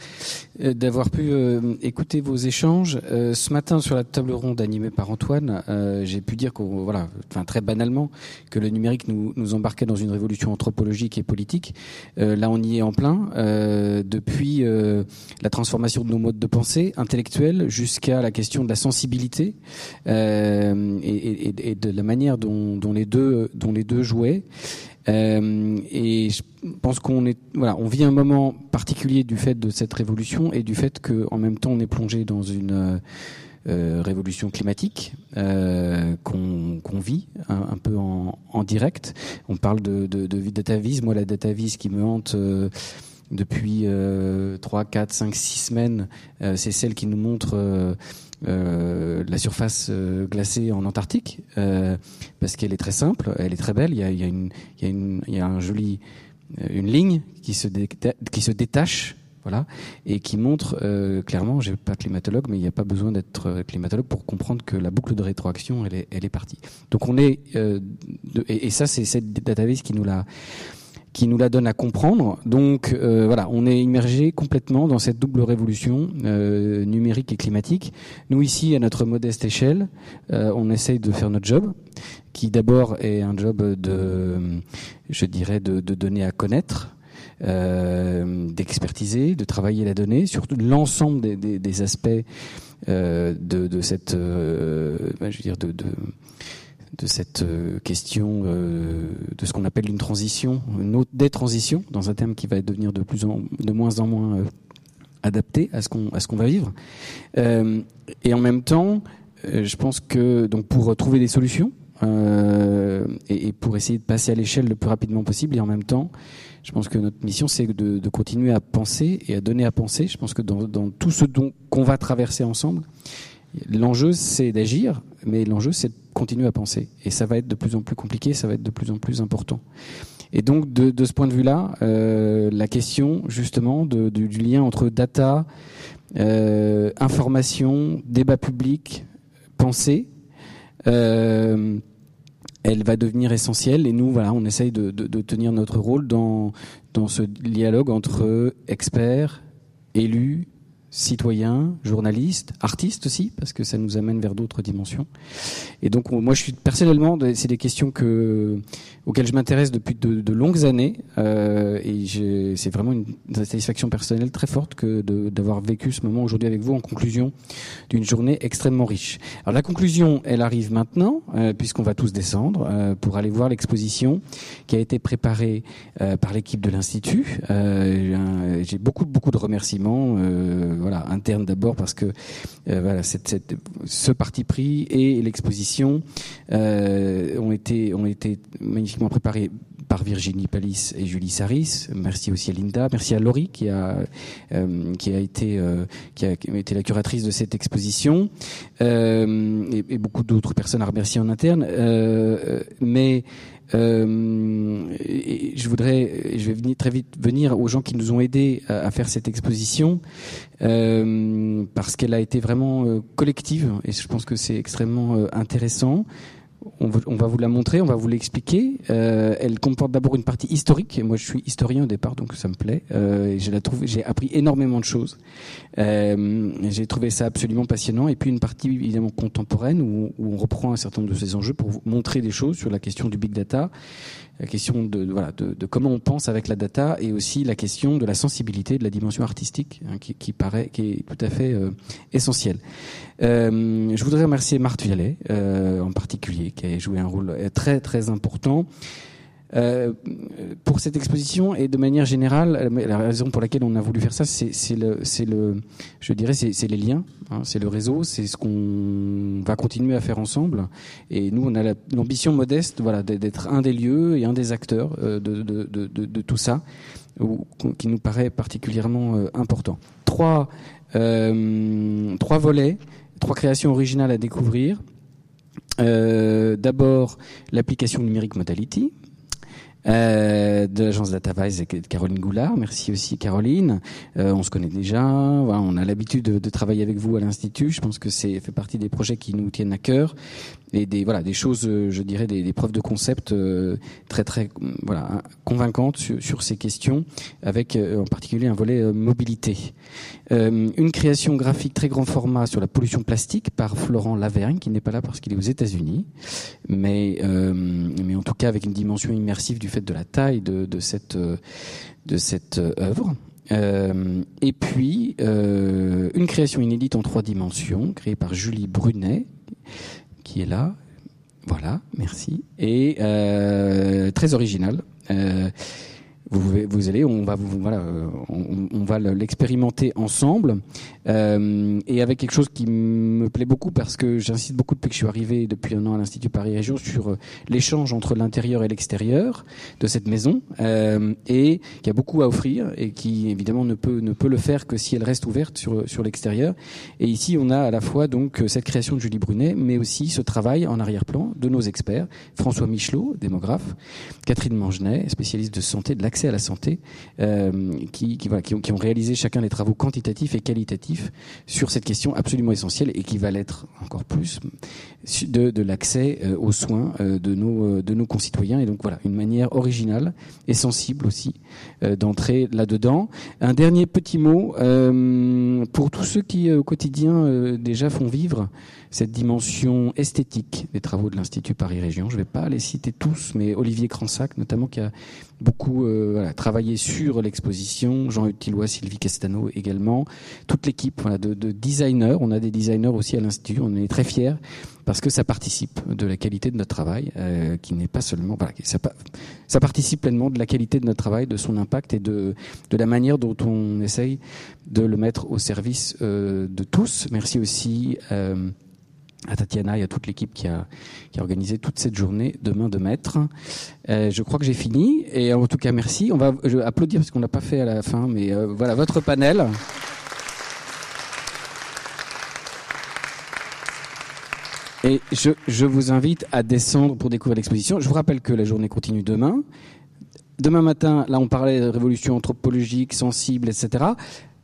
euh, d'avoir pu euh, écouter vos échanges. Euh, ce matin, sur la table ronde animée par Antoine, j'ai pu dire, qu'on, voilà, enfin très banalement, que le numérique nous, nous embarquait dans une révolution anthropologique et politique. là, on y est en plein. depuis la transformation de nos modes de pensée intellectuels jusqu'à la question de la sensibilité et, et, et, de la manière dont, dont les deux dont les deux jouaient. Euh, et je pense qu'on est, voilà, on vit un moment particulier du fait de cette révolution et du fait qu'en même temps on est plongé dans une euh, révolution climatique euh, qu'on vit un, peu en, direct. On parle de, de, de. Moi, la datavis qui me hante euh, depuis euh, 3, 4, 5, 6 semaines, euh, c'est celle qui nous montre la surface glacée en Antarctique, parce qu'elle est très simple, elle est très belle. Il y a, y a, une, il y a, une, il y a un joli, une ligne qui se, qui se détache voilà, et qui montre euh, clairement, j'ai pas climatologue, mais il n'y a pas besoin d'être euh, climatologue pour comprendre que la boucle de rétroaction, elle est, elle est partie. Donc on est, euh, et, ça c'est cette database qui nous l'a qui nous la donne à comprendre. Donc euh, voilà, on est immergé complètement dans cette double révolution euh, numérique et climatique. Nous ici, à notre modeste échelle, euh, on essaye de faire notre job, qui d'abord est un job de, je dirais, de, de donner à connaître, euh, d'expertiser, de travailler la donnée sur l'ensemble des, des, des, aspects euh, de, de, cette, euh, je veux dire, de, de, de cette euh, question euh, de ce qu'on appelle une transition, une autre des transitions, dans un terme qui va devenir de plus en moins en moins adapté à ce qu'on va vivre. et en même temps, je pense que donc pour trouver des solutions et, pour essayer de passer à l'échelle le plus rapidement possible, et en même temps, je pense que notre mission, c'est de, continuer à penser et à donner à penser. Je pense que dans, tout ce qu'on va traverser ensemble, l'enjeu, c'est d'agir, mais l'enjeu, c'est de continuer à penser. Et ça va être de plus en plus compliqué, ça va être de plus en plus important. Et donc, de, ce point de vue-là, euh, la question, justement, du, lien entre data, euh, information, débat public, pensée, euh, elle va devenir essentielle et nous, voilà, on essaye de, tenir notre rôle dans ce dialogue entre experts, élus, citoyens, journalistes, artistes aussi, parce que ça nous amène vers d'autres dimensions. Et donc, moi, je suis personnellement, c'est des questions que, auxquelles je m'intéresse depuis de, longues années, euh, et c'est vraiment une, satisfaction personnelle très forte que d'avoir vécu ce moment aujourd'hui avec vous en conclusion d'une journée extrêmement riche. Alors, la conclusion, elle arrive maintenant, euh, puisqu'on va tous descendre euh, pour aller voir l'exposition qui a été préparée euh, par l'équipe de l'institut. Euh, j'ai beaucoup, beaucoup de remerciements voilà, interne d'abord parce que euh, voilà, ce parti pris et l'exposition euh, ont été ont été magnifiquement préparés par Virginie Palis et Julie Saris. Merci aussi à Linda. Merci à Laurie qui a euh, qui a été qui a été la curatrice de cette exposition et, et, beaucoup d'autres personnes à remercier en interne. Mais euh, je voudrais, je vais venir très vite venir aux gens qui nous ont aidés à, faire cette exposition euh, parce qu'elle a été vraiment euh, collective et je pense que c'est extrêmement intéressant on, va vous la montrer, on va vous l'expliquer. Euh, elle comporte d'abord une partie historique. Et moi, je suis historien au départ, donc ça me plaît. Euh, j'ai appris énormément de choses. Euh, j'ai trouvé ça absolument passionnant. Et puis une partie évidemment contemporaine où, on reprend un certain nombre de ces enjeux pour montrer des choses sur la question du big data, la question de, voilà de, comment on pense avec la data et aussi la question de la sensibilité, de la dimension artistique hein, qui, paraît qui est tout à fait essentielle. Je voudrais remercier Marthe Vialet en particulier qui a joué un rôle très très important. Euh, pour cette exposition et de manière générale, la raison pour laquelle on a voulu faire ça, c'est le, le, je dirais, c'est les liens, hein, c'est le réseau, c'est ce qu'on va continuer à faire ensemble. Et nous, on a l'ambition modeste, voilà, d'être un des lieux et un des acteurs euh, de, tout ça, ou, qui nous paraît particulièrement euh, important. Trois, euh, trois volets, trois créations originales à découvrir. Euh, D'abord, l'application numérique Modality, euh, de l'agence DataVise et Caroline Goulard. Merci aussi Caroline. Euh, on se connaît déjà, voilà, on a l'habitude de, travailler avec vous à l'institut. Je pense que c'est fait partie des projets qui nous tiennent à cœur et des voilà des choses, euh, je dirais des, des preuves de concept euh, très très voilà convaincantes sur, sur ces questions, avec euh, en particulier un volet mobilité. Une création graphique très grand format sur la pollution plastique par Florent Lavergne, qui n'est pas là parce qu'il est aux États-Unis, mais mais en tout cas avec une dimension immersive du fait de la taille de, de cette de cette œuvre. Euh, et puis, euh, une création inédite en trois dimensions, créée par Julie Brunet, qui est là. Voilà, merci. Et euh, très original. Vous, vous allez, on va, voilà, on va l'expérimenter ensemble euh, et avec quelque chose qui me plaît beaucoup parce que j'insiste beaucoup depuis que je suis arrivé depuis un an à l'Institut Paris Région sur euh, l'échange entre l'intérieur et l'extérieur de cette maison euh, et qui a beaucoup à offrir et qui évidemment ne peut ne peut le faire que si elle reste ouverte sur sur l'extérieur. Et ici, on a à la fois donc cette création de Julie Brunet, mais aussi ce travail en arrière-plan de nos experts François Michelot, démographe, Catherine Mangenet, spécialiste de santé, de l'accès à la santé, euh, qui, ont, qui ont réalisé chacun des travaux quantitatifs et qualitatifs sur cette question absolument essentielle et qui va l'être encore plus de, de l'accès euh, aux soins euh, de nos euh, de nos concitoyens et donc voilà une manière originale et sensible aussi d'entrer là-dedans. Un dernier petit mot pour tous ceux qui au quotidien déjà font vivre cette dimension esthétique des travaux de l'Institut Paris Région. Je ne vais pas les citer tous, mais Olivier Cransac notamment qui a beaucoup euh, travaillé sur l'exposition, Jean Utilois, Sylvie Castano également, toute l'équipe voilà, de, de, designers. On a des designers aussi à l'Institut, on est très fiers parce que ça participe de la qualité de notre travail, euh, qui n'est pas seulement ça, participe pleinement de la qualité de notre travail, de son impact et de, de la manière dont on essaye de le mettre au service euh, de tous. Merci aussi. Euh, à Tatiana et à toute l'équipe qui a, qui a organisé toute cette journée de main de maître. Je crois que j'ai fini et en tout cas merci. On va applaudir parce qu'on l'a pas fait à la fin, mais voilà votre panel. Et je, vous invite à descendre pour découvrir l'exposition. Je vous rappelle que la journée continue demain. Demain matin, là, on parlait de révolution anthropologique, sensible, etc.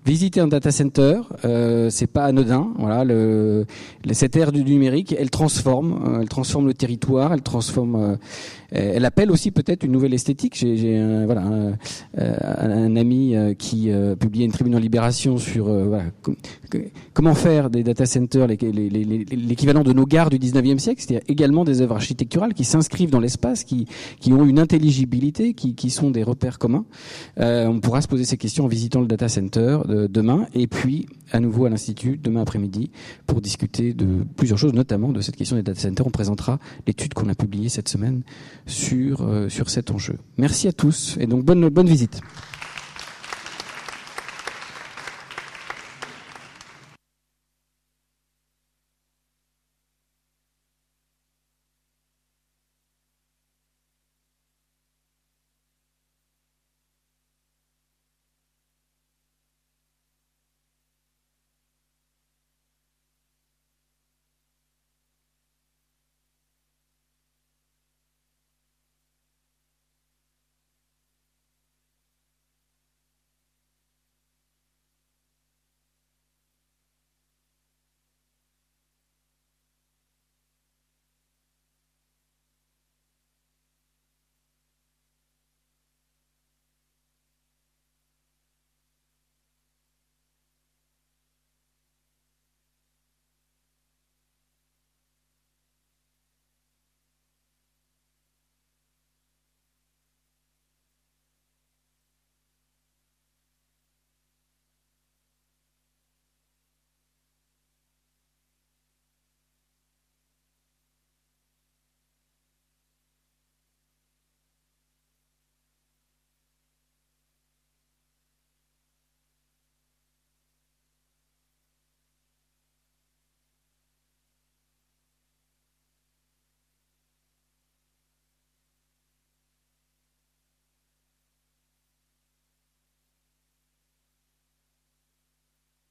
Visiter un data center, euh, c'est pas anodin. Voilà, le, cette ère du numérique, elle transforme, euh, elle transforme le territoire, elle transforme euh, elle appelle aussi peut-être une nouvelle esthétique. J'ai voilà, un, euh, un ami qui publiait une tribune en Libération sur voilà, comment faire des data centers l'équivalent de nos gares du 19e siècle, c'est-à-dire également des œuvres architecturales qui s'inscrivent dans l'espace, qui, qui ont une intelligibilité, qui, qui sont des repères communs. Euh, on pourra se poser ces questions en visitant le data center demain et puis à nouveau à l'Institut demain après-midi pour discuter de plusieurs choses, notamment de cette question des data centers. On présentera l'étude qu'on a publiée cette semaine sur, euh, sur cet enjeu. Merci à tous et donc bonne, bonne visite.